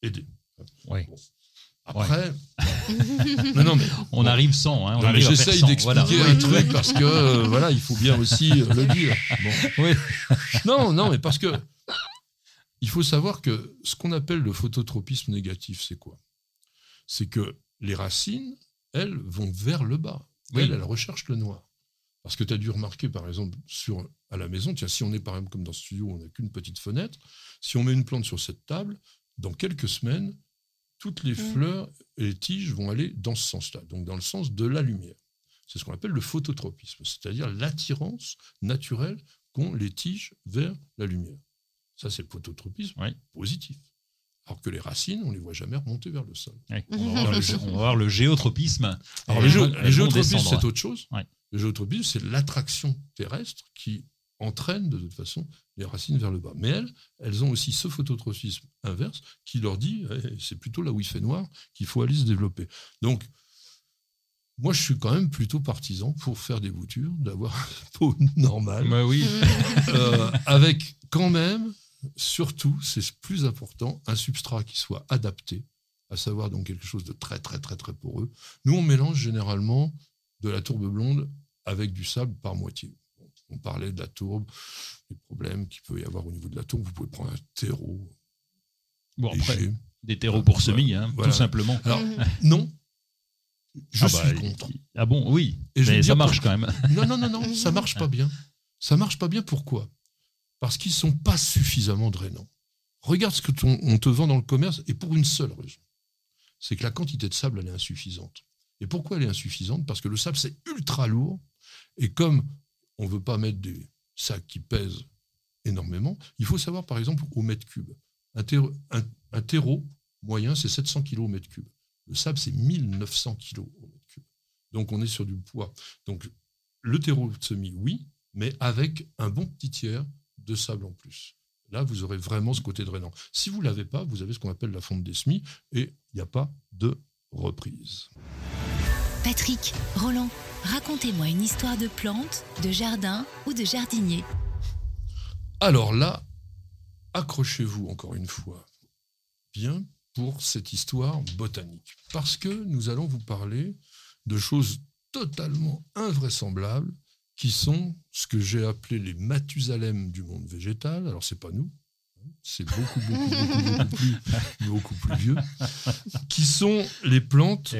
aider. Bon. Après, non, non, mais, On arrive sans. Hein, j'essaye sans, d'expliquer voilà. un truc parce que euh, voilà, il faut bien aussi euh, le dire. Bon. Oui. Non, non, mais parce que il faut savoir que ce qu'on appelle le phototropisme négatif, c'est quoi? C'est que les racines, elles, vont vers le bas. Oui. Elles, elles recherchent le noir. Parce que tu as dû remarquer, par exemple, sur, à la maison, tiens, si on est par exemple comme dans ce studio, on n'a qu'une petite fenêtre, si on met une plante sur cette table, dans quelques semaines, toutes les Mm. fleurs et les tiges vont aller dans ce sens-là, donc dans le sens de la lumière. C'est ce qu'on appelle le phototropisme, c'est-à-dire l'attirance naturelle qu'ont les tiges vers la lumière. Ça, c'est le phototropisme Oui. positif. Alors que les racines, on ne les voit jamais remonter vers le sol. On, va voir le, gé- on va voir le géotropisme. Alors, les, géotropismes, c'est autre chose. Le géotropisme, c'est l'attraction terrestre qui entraîne de toute façon les racines vers le bas. Mais elles, elles ont aussi ce phototropisme inverse qui leur dit eh, c'est plutôt là où il fait noir qu'il faut aller se développer. Donc, moi, je suis quand même plutôt partisan pour faire des boutures, d'avoir une peau normale, Bah oui. euh, avec quand même, surtout, c'est plus important, un substrat qui soit adapté, à savoir donc quelque chose de très très très très poreux. Nous, on mélange généralement de la tourbe blonde avec du sable par moitié. On parlait de la tourbe, des problèmes qu'il peut y avoir au niveau de la tourbe. Vous pouvez prendre un terreau Bon, après, léger. des terreaux pour semis, hein, Voilà. tout simplement. Alors, Mhm. non, je Ah bah, suis contre. Ah bon, oui. Et mais ça marche pourquoi. quand même. Non, non, non, non, ça marche pas bien. Ça marche pas bien, pourquoi? Parce qu'ils sont pas suffisamment drainants. Regarde ce que ton- on te vend dans le commerce, et pour une seule raison. C'est que la quantité de sable, elle est insuffisante. Et pourquoi elle est insuffisante? Parce que le sable, c'est ultra lourd, et comme on veut pas mettre des sacs qui pèsent énormément, il faut savoir, par exemple, au mètre cube. Un terreau, un- un terreau moyen, c'est 700 kg au mètre cube. Le sable, c'est 1900 kg au mètre cube. Donc, on est sur du poids. Donc, le terreau de semis, oui, mais avec un bon petit tiers de sable en plus. Là, vous aurez vraiment ce côté drainant. Si vous ne l'avez pas, vous avez ce qu'on appelle la fonte des semis et il n'y a pas de reprise. Patrick, Roland, racontez-moi une histoire de plante, de jardin ou de jardinier. Alors là, accrochez-vous encore une fois bien pour cette histoire botanique. Parce que nous allons vous parler de choses totalement invraisemblables qui sont ce que j'ai appelé les Mathusalem du monde végétal. Alors, c'est pas nous, c'est beaucoup, beaucoup, beaucoup, beaucoup plus, beaucoup plus vieux, qui sont les plantes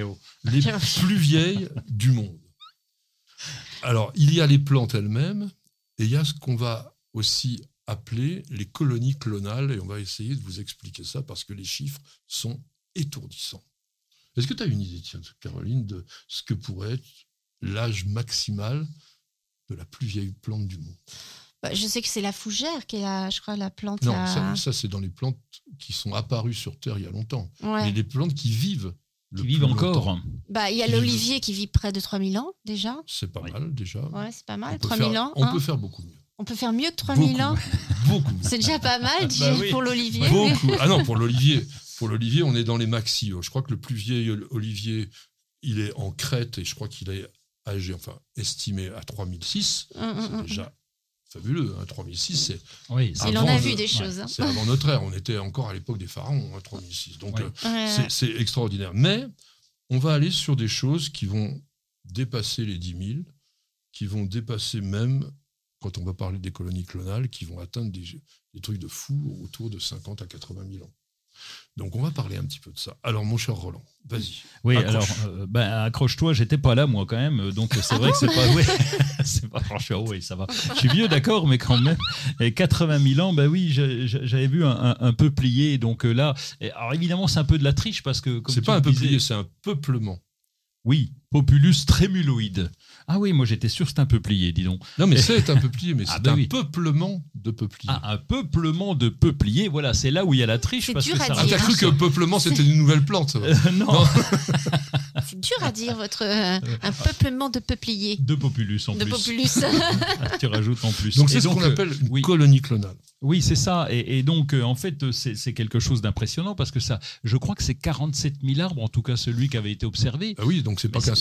les plus vieilles du monde. Alors, il y a les plantes elles-mêmes et il y a ce qu'on va aussi appeler les colonies clonales et on va essayer de vous expliquer ça parce que les chiffres sont étourdissants. Est-ce que tu as une idée, tiens, Caroline, de ce que pourrait être l'âge maximal de la plus vieille plante du monde? Je sais que c'est la fougère qui est la, je crois, la plante. Non, ça, ça, c'est dans les plantes qui sont apparues sur Terre il y a longtemps. Ouais. Mais les plantes qui vivent. le Qui vivent encore. longtemps, Bah, il y a l'olivier qui vit près de 3000 ans déjà. C'est pas Oui. mal déjà. Ouais, c'est pas mal. on peut 3000 faire, ans. on hein. peut faire beaucoup mieux. On peut faire mieux que 3000 Beaucoup. ans. Beaucoup. C'est déjà pas mal Bah oui. pour l'olivier. Beaucoup. Ah non, pour l'olivier. Pour l'olivier, on est dans les maxi. Je crois que le plus vieil olivier, il est en Crète et je crois qu'il est âgé, enfin, estimé à 3006. Hum, hum, C'est hum. déjà fabuleux. Hein. 3006, c'est Oui, c'est Il avant en a vu des choses. hein. c'est avant notre ère. On était encore à l'époque des pharaons, hein, 3006. Donc, Ouais. euh, Ouais, c'est- ouais. c'est extraordinaire. Mais on va aller sur des choses qui vont dépasser les 10 000, qui vont dépasser même, quand on va parler des colonies clonales, qui vont atteindre des, des trucs de fou autour de 50 à 80 000 ans. Donc on va parler un petit peu de ça. Alors mon cher Roland, vas-y. Oui, Accroche. alors, euh, ben, accroche-toi, j'étais pas là, moi, quand même. Donc, c'est vrai que c'est pas. Oui, c'est pas franchement, oui, ça va. Je suis vieux, d'accord, mais quand même. Et 80 000 ans, ben oui, j'avais vu un, un, un peuplier. Donc euh, là, alors évidemment, c'est un peu de la triche parce que. C'est pas un disais- peuplier, c'est un peuplement. Oui, Populus trémuloïde. Ah oui, moi j'étais sûr que c'était un peuplier, dis donc. Non mais c'est un peuplier, mais Ah c'est bah un oui. peuplement de peupliers. Ah, un peuplement de peupliers, voilà, c'est là où il y a la triche. C'est parce dur que à ça Ah, t'as dire. cru que peuplement c'était une nouvelle plante. Euh, non, Non. C'est dur à dire, votre, euh, un peuplement de peupliers. de Populus en De plus. populus. tu rajoutes en plus. Donc Et c'est ce qu'on euh, appelle une oui. colonie clonale. Oui, c'est ça. Et, et donc, euh, en fait, c'est c'est quelque chose d'impressionnant parce que ça, je crois que c'est 47 000 arbres, en tout cas celui qui avait été observé. Ah oui, donc c'est pas qu'un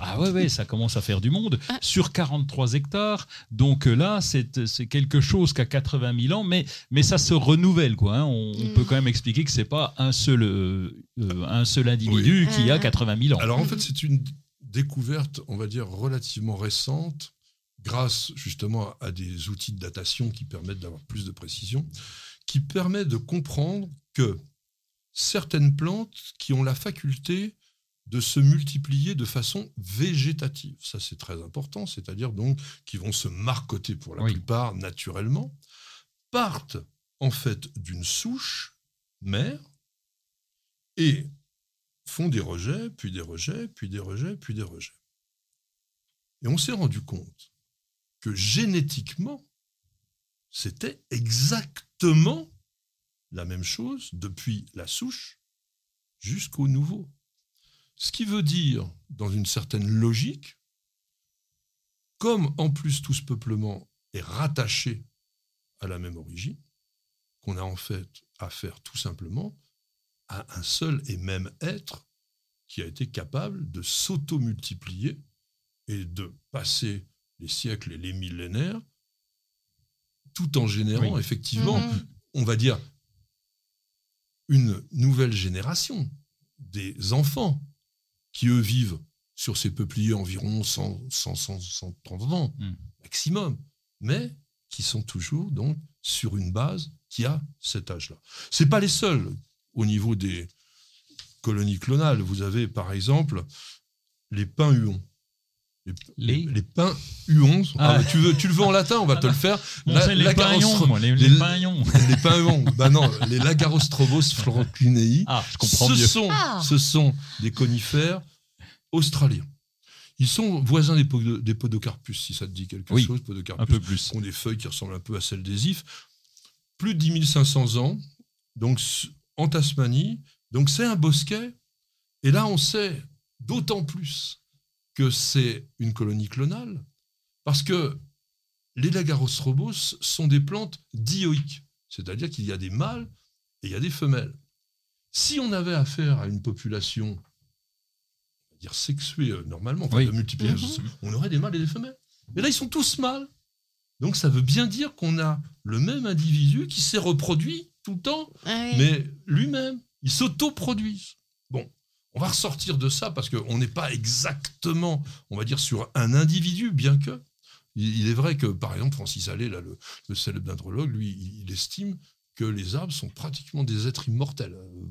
Ah ouais, ouais, ça commence à faire du monde. Ah. Sur 43 hectares. Donc euh, là, c'est c'est quelque chose qu'à 80 000 ans, mais, mais ça se renouvelle. Quoi, hein. On, on Mm. peut quand même expliquer que c'est pas un seul, euh, euh, un seul individu qui a Ah. 80 000 ans. Alors en fait, c'est une découverte, on va dire, relativement récente, grâce justement à des outils de datation qui permettent d'avoir plus de précision, qui permet de comprendre que certaines plantes qui ont la faculté de se multiplier de façon végétative, ça c'est très important, c'est-à-dire donc qui vont se marcoter pour la Oui. plupart naturellement, partent en fait d'une souche mère et font des rejets, puis des rejets, puis des rejets, puis des rejets. Et on s'est rendu compte que génétiquement, c'était exactement la même chose depuis la souche jusqu'au nouveau. Ce qui veut dire, dans une certaine logique, comme en plus tout ce peuplement est rattaché à la même origine, qu'on a en fait affaire tout simplement à un seul et même être qui a été capable de s'auto-multiplier et de passer les siècles et les millénaires tout en générant Oui. effectivement, Mhm. on va dire, une nouvelle génération des enfants qui, eux, vivent sur ces peupliers environ 100, 100, 100, 130 ans Mm. maximum, mais qui sont toujours donc sur une base qui a cet âge-là. C'est pas les seuls. au niveau des colonies clonales. Vous avez par exemple les pins huons. Les, les pins huons. Ah. Ah, tu, veux, tu le veux en latin On va te le faire. Bon, La- c'est les les, les- les les huons. Bah non, les Lagarostrobos florentinei. Ah, je comprends ce mieux. Sont, Ah. ce sont des conifères australiens. Ils sont voisins des, podo- des podocarpus, si ça te dit quelque Oui, chose. Un Podocarpus, peu plus. ont des feuilles qui ressemblent un peu à celles des ifs. Plus de 10 500 ans, donc en Tasmanie. Donc c'est un bosquet. Et là, on sait d'autant plus que c'est une colonie clonale, parce que les Lagarosrobos sont des plantes dioïques, c'est-à-dire qu'il y a des mâles et il y a des femelles. Si on avait affaire à une population on va dire sexuée euh, normalement, enfin, Oui. de multiplication, on aurait des mâles et des femelles. Mais là, ils sont tous mâles. Donc ça veut bien dire qu'on a le même individu qui s'est reproduit tout le temps, Ah oui. mais lui-même, il s'autoproduise. On va ressortir de ça parce qu'on n'est pas exactement, on va dire, sur un individu, bien que. Il est vrai que, par exemple, Francis Allais, là, le, le célèbre dendrologue, lui, il, il estime que les arbres sont pratiquement des êtres immortels. Euh,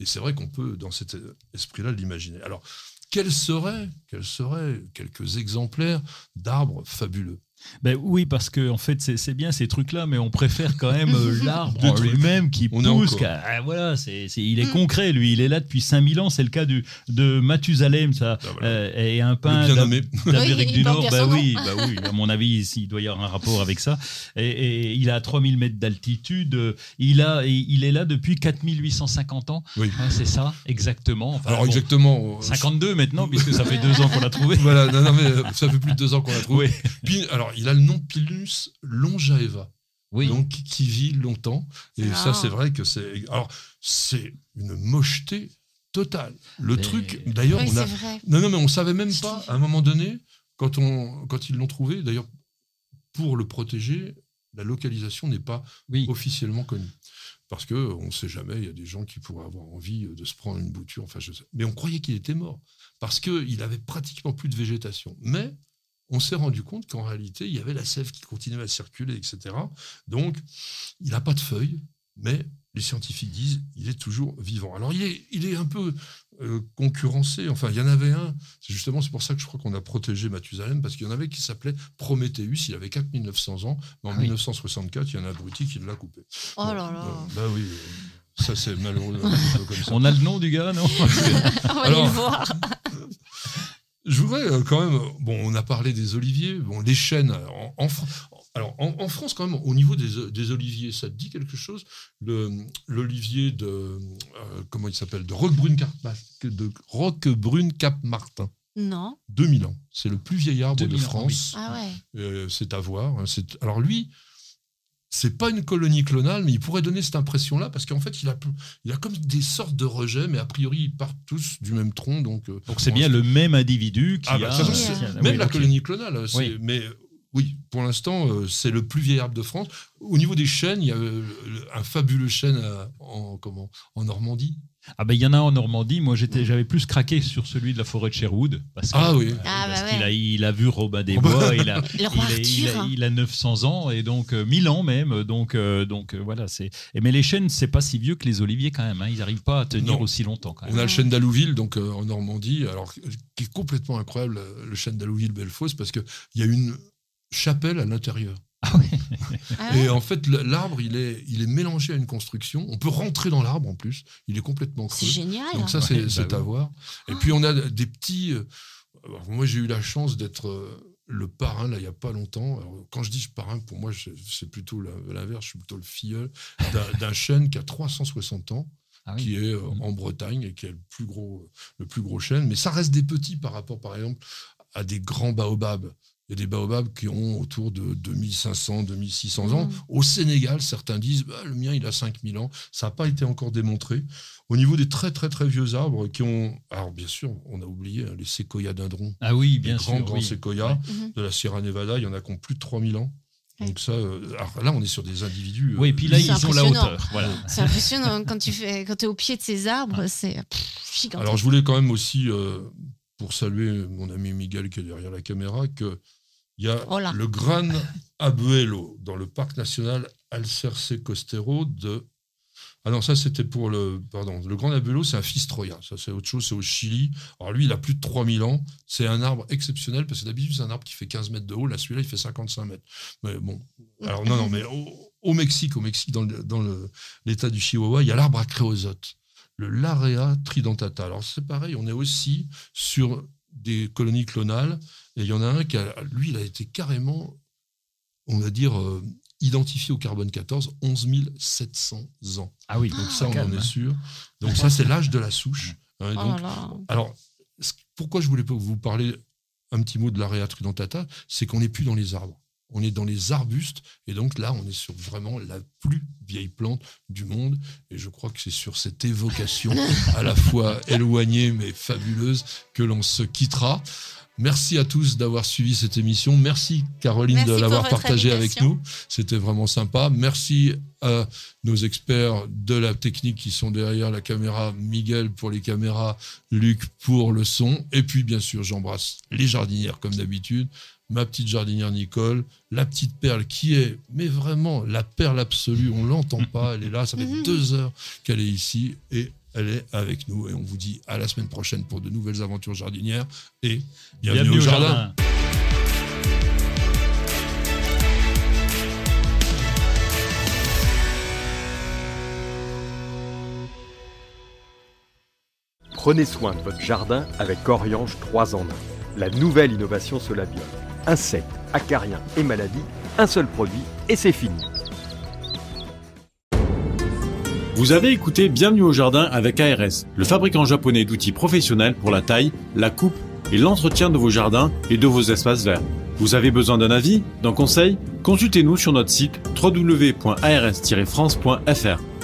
Et c'est vrai qu'on peut, dans cet esprit-là, l'imaginer. Alors, quels seraient, quels seraient quelques exemplaires d'arbres fabuleux? Ben oui, parce que en fait, c'est c'est bien ces trucs-là, mais on préfère quand même euh, l'arbre lui-même qui On pousse. qu'à- ah, voilà, c'est c'est- il est Mm. concret, lui. Il est là depuis 5000 ans. C'est le cas du, de Mathusalem, ça. Ah, voilà. Euh, et un nommé. d'Amérique Oui, du Nord. Bah oui, bah oui, à mon avis, il doit y avoir un rapport avec ça. Et, et il a 3000 mètres d'altitude. Il, a, il est là depuis 4850 ans. Oui. Hein, c'est ça, exactement. Enfin, Alors, bon, exactement. euh, 52 maintenant, puisque ça fait deux ans qu'on l'a trouvé. Voilà, non, non, mais ça fait plus de deux ans qu'on l'a trouvé. Oui. Puis, alors, il a le nom Pilus longaeva, Oui. donc qui vit longtemps. Et C'est ça, c'est vrai que c'est. Alors, c'est une mocheté totale. Le truc, d'ailleurs, Oui, on a. vrai. Non, non, mais on savait même pas, à un moment donné, quand, on, quand ils l'ont trouvé, d'ailleurs, pour le protéger, la localisation n'est pas Oui. officiellement connue. Parce qu'on ne sait jamais, il y a des gens qui pourraient avoir envie de se prendre une bouture. Enfin, je sais. Mais on croyait qu'il était mort. Parce qu'il avait pratiquement plus de végétation. Mais on s'est rendu compte qu'en réalité, il y avait la sève qui continuait à circuler, etc. Donc, il n'a pas de feuilles, mais les scientifiques disent il est toujours vivant. Alors, il est, il est un peu euh, concurrencé. Enfin, il y en avait un. C'est justement c'est pour ça que je crois qu'on a protégé Mathusalem, parce qu'il y en avait qui s'appelait Prométhéeus. Il avait 4900 ans. Mais en Ah oui. 1964, il y en a un abruti qui l'a coupé. Oh Bon, là là. euh, Bah oui. euh, Ça, c'est malheureux. comme ça. On a le nom du gars, non? On va aller le voir. Je voudrais euh, quand même. euh, Bon, on a parlé des oliviers. Bon, les chênes. euh, En, alors, en, en France, quand même, au niveau des, des oliviers, ça te dit quelque chose? Le- L'olivier de. euh, comment il s'appelle? De Roquebrune Cap, de Roquebrune Cap Martin. Non. 2000 ans. C'est le plus vieil arbre 2000 de France. Ah ouais. Euh, c'est à voir. hein. C'est- Alors lui, c'est pas une colonie clonale, mais il pourrait donner cette impression-là parce qu'en fait, il a, il a comme des sortes de rejets, mais a priori, ils partent tous du même tronc. Donc, euh, Donc c'est bien le même individu qui Ah, bah, a. façon, même oui, la colonie clonale. Oui. Mais oui, pour l'instant, euh, c'est le plus vieil arbre de France. Au niveau des chênes, il y a euh, un fabuleux chêne à- en, comment, en Normandie. Ah ben il y en a en Normandie. Moi j'étais, j'avais plus craqué sur celui de la forêt de Sherwood parce que- Ah oui. euh, Ah, parce bah qu'il ouais. a, il a vu Robin des Bois. Il a, Le il, a, il, Arthur. a, il a 900 ans et donc euh, 1000 ans même. Donc euh, donc euh, voilà c'est. et Mais les chênes c'est pas si vieux que les oliviers quand même. hein. Ils n'arrivent pas à tenir Non. aussi longtemps quand même. On a le chêne d'Alouville, donc euh, en Normandie, alors qui est complètement incroyable, euh, le chêne d'Alouville-Bellefosse, parce qu'il y a une chapelle à l'intérieur. Ah ouais. Ah. Et en fait, l'arbre, il est, il est mélangé à une construction. On peut rentrer dans l'arbre en plus. Il est complètement C'est creux. génial. Donc ça, Ouais, c'est bah c'est à oui. voir. Et puis on a des petits. euh, alors, moi, j'ai eu la chance d'être euh, le parrain là il y a pas longtemps. Alors, quand je dis parrain, pour moi, c'est plutôt l'inverse. Je suis plutôt le filleul d'un- chêne qui a 360 ans, Ah oui. qui est euh, Mhm. en Bretagne et qui est le plus gros, le plus gros chêne. Mais ça reste des petits par rapport, par exemple, à des grands baobabs. Il y a des baobabs qui ont autour de 2500, 2600 ans. Mhm. Au Sénégal, certains disent bah, le mien, il a 5000 ans. Ça n'a pas été encore démontré. Au niveau des très, très, très vieux arbres qui ont. Alors, bien sûr, on a oublié hein, les séquoias dindrons. Ah oui Les bien grands, sûr. grands oui. séquoias Mhm. de la Sierra Nevada. Il y en a qui ont plus de 3000 ans. Donc, ça. euh, alors là, on est sur des individus. euh, Oui, et puis là C'est ils ont la hauteur. Voilà. C'est impressionnant quand tu fais, quand es au pied de ces arbres, c'est gigantesque. Alors, je voulais quand même aussi, euh, pour saluer mon ami Miguel qui est derrière la caméra, que il y a Oh le Gran Abuelo dans le parc national Alcerce Costero de Ah non, ça c'était pour le. Pardon, le grand abuelo, c'est un fistroya. Ça c'est autre chose, c'est au Chili. Alors lui, il a plus de 3000 ans. C'est un arbre exceptionnel parce que d'habitude, c'est un arbre qui fait 15 mètres de haut. Là, celui-là, il fait 55 mètres. Mais bon. Alors non, non, mais au, Mexique, au Mexique, dans, l'état du Chihuahua, il y a l'arbre à créosote, le Larea tridentata. Alors c'est pareil, on est aussi sur des colonies clonales. Et il y en a un qui, a, lui, il a été carrément, on va dire, euh, identifié au carbone 14 11 700 ans. Ah oui, donc ça, on en est sûr. Donc ça, c'est l'âge de la souche. Hein, oh alors, pourquoi je voulais vous parler un petit mot de l'area tridentata, c'est qu'on n'est plus dans les arbres. On est dans les arbustes, et donc là, on est sur vraiment la plus vieille plante du monde. Et je crois que c'est sur cette évocation à la fois éloignée mais fabuleuse que l'on se quittera. Merci à tous d'avoir suivi cette émission. Merci Caroline de l'avoir partagée avec nous. C'était vraiment sympa. Merci à nos experts de la technique qui sont derrière la caméra, Miguel pour les caméras, Luc pour le son. Et puis bien sûr, j'embrasse les jardinières comme d'habitude ma petite jardinière Nicole, la petite perle qui est, mais vraiment la perle absolue, on l'entend pas, elle est là, ça fait mhm. deux heures qu'elle est ici et elle est avec nous et on vous dit à la semaine prochaine pour de nouvelles aventures jardinières et bienvenue, au, jardin. Prenez soin de votre jardin avec Coriange 3 en 1, la nouvelle innovation Solabium. Insectes, acariens et maladies, un seul produit et c'est fini. Vous avez écouté Bienvenue au jardin avec ARS, le fabricant japonais d'outils professionnels pour la taille, la coupe et l'entretien de vos jardins et de vos espaces verts. Vous avez besoin d'un avis, d'un conseil? Consultez-nous sur notre site www.ars-france.fr.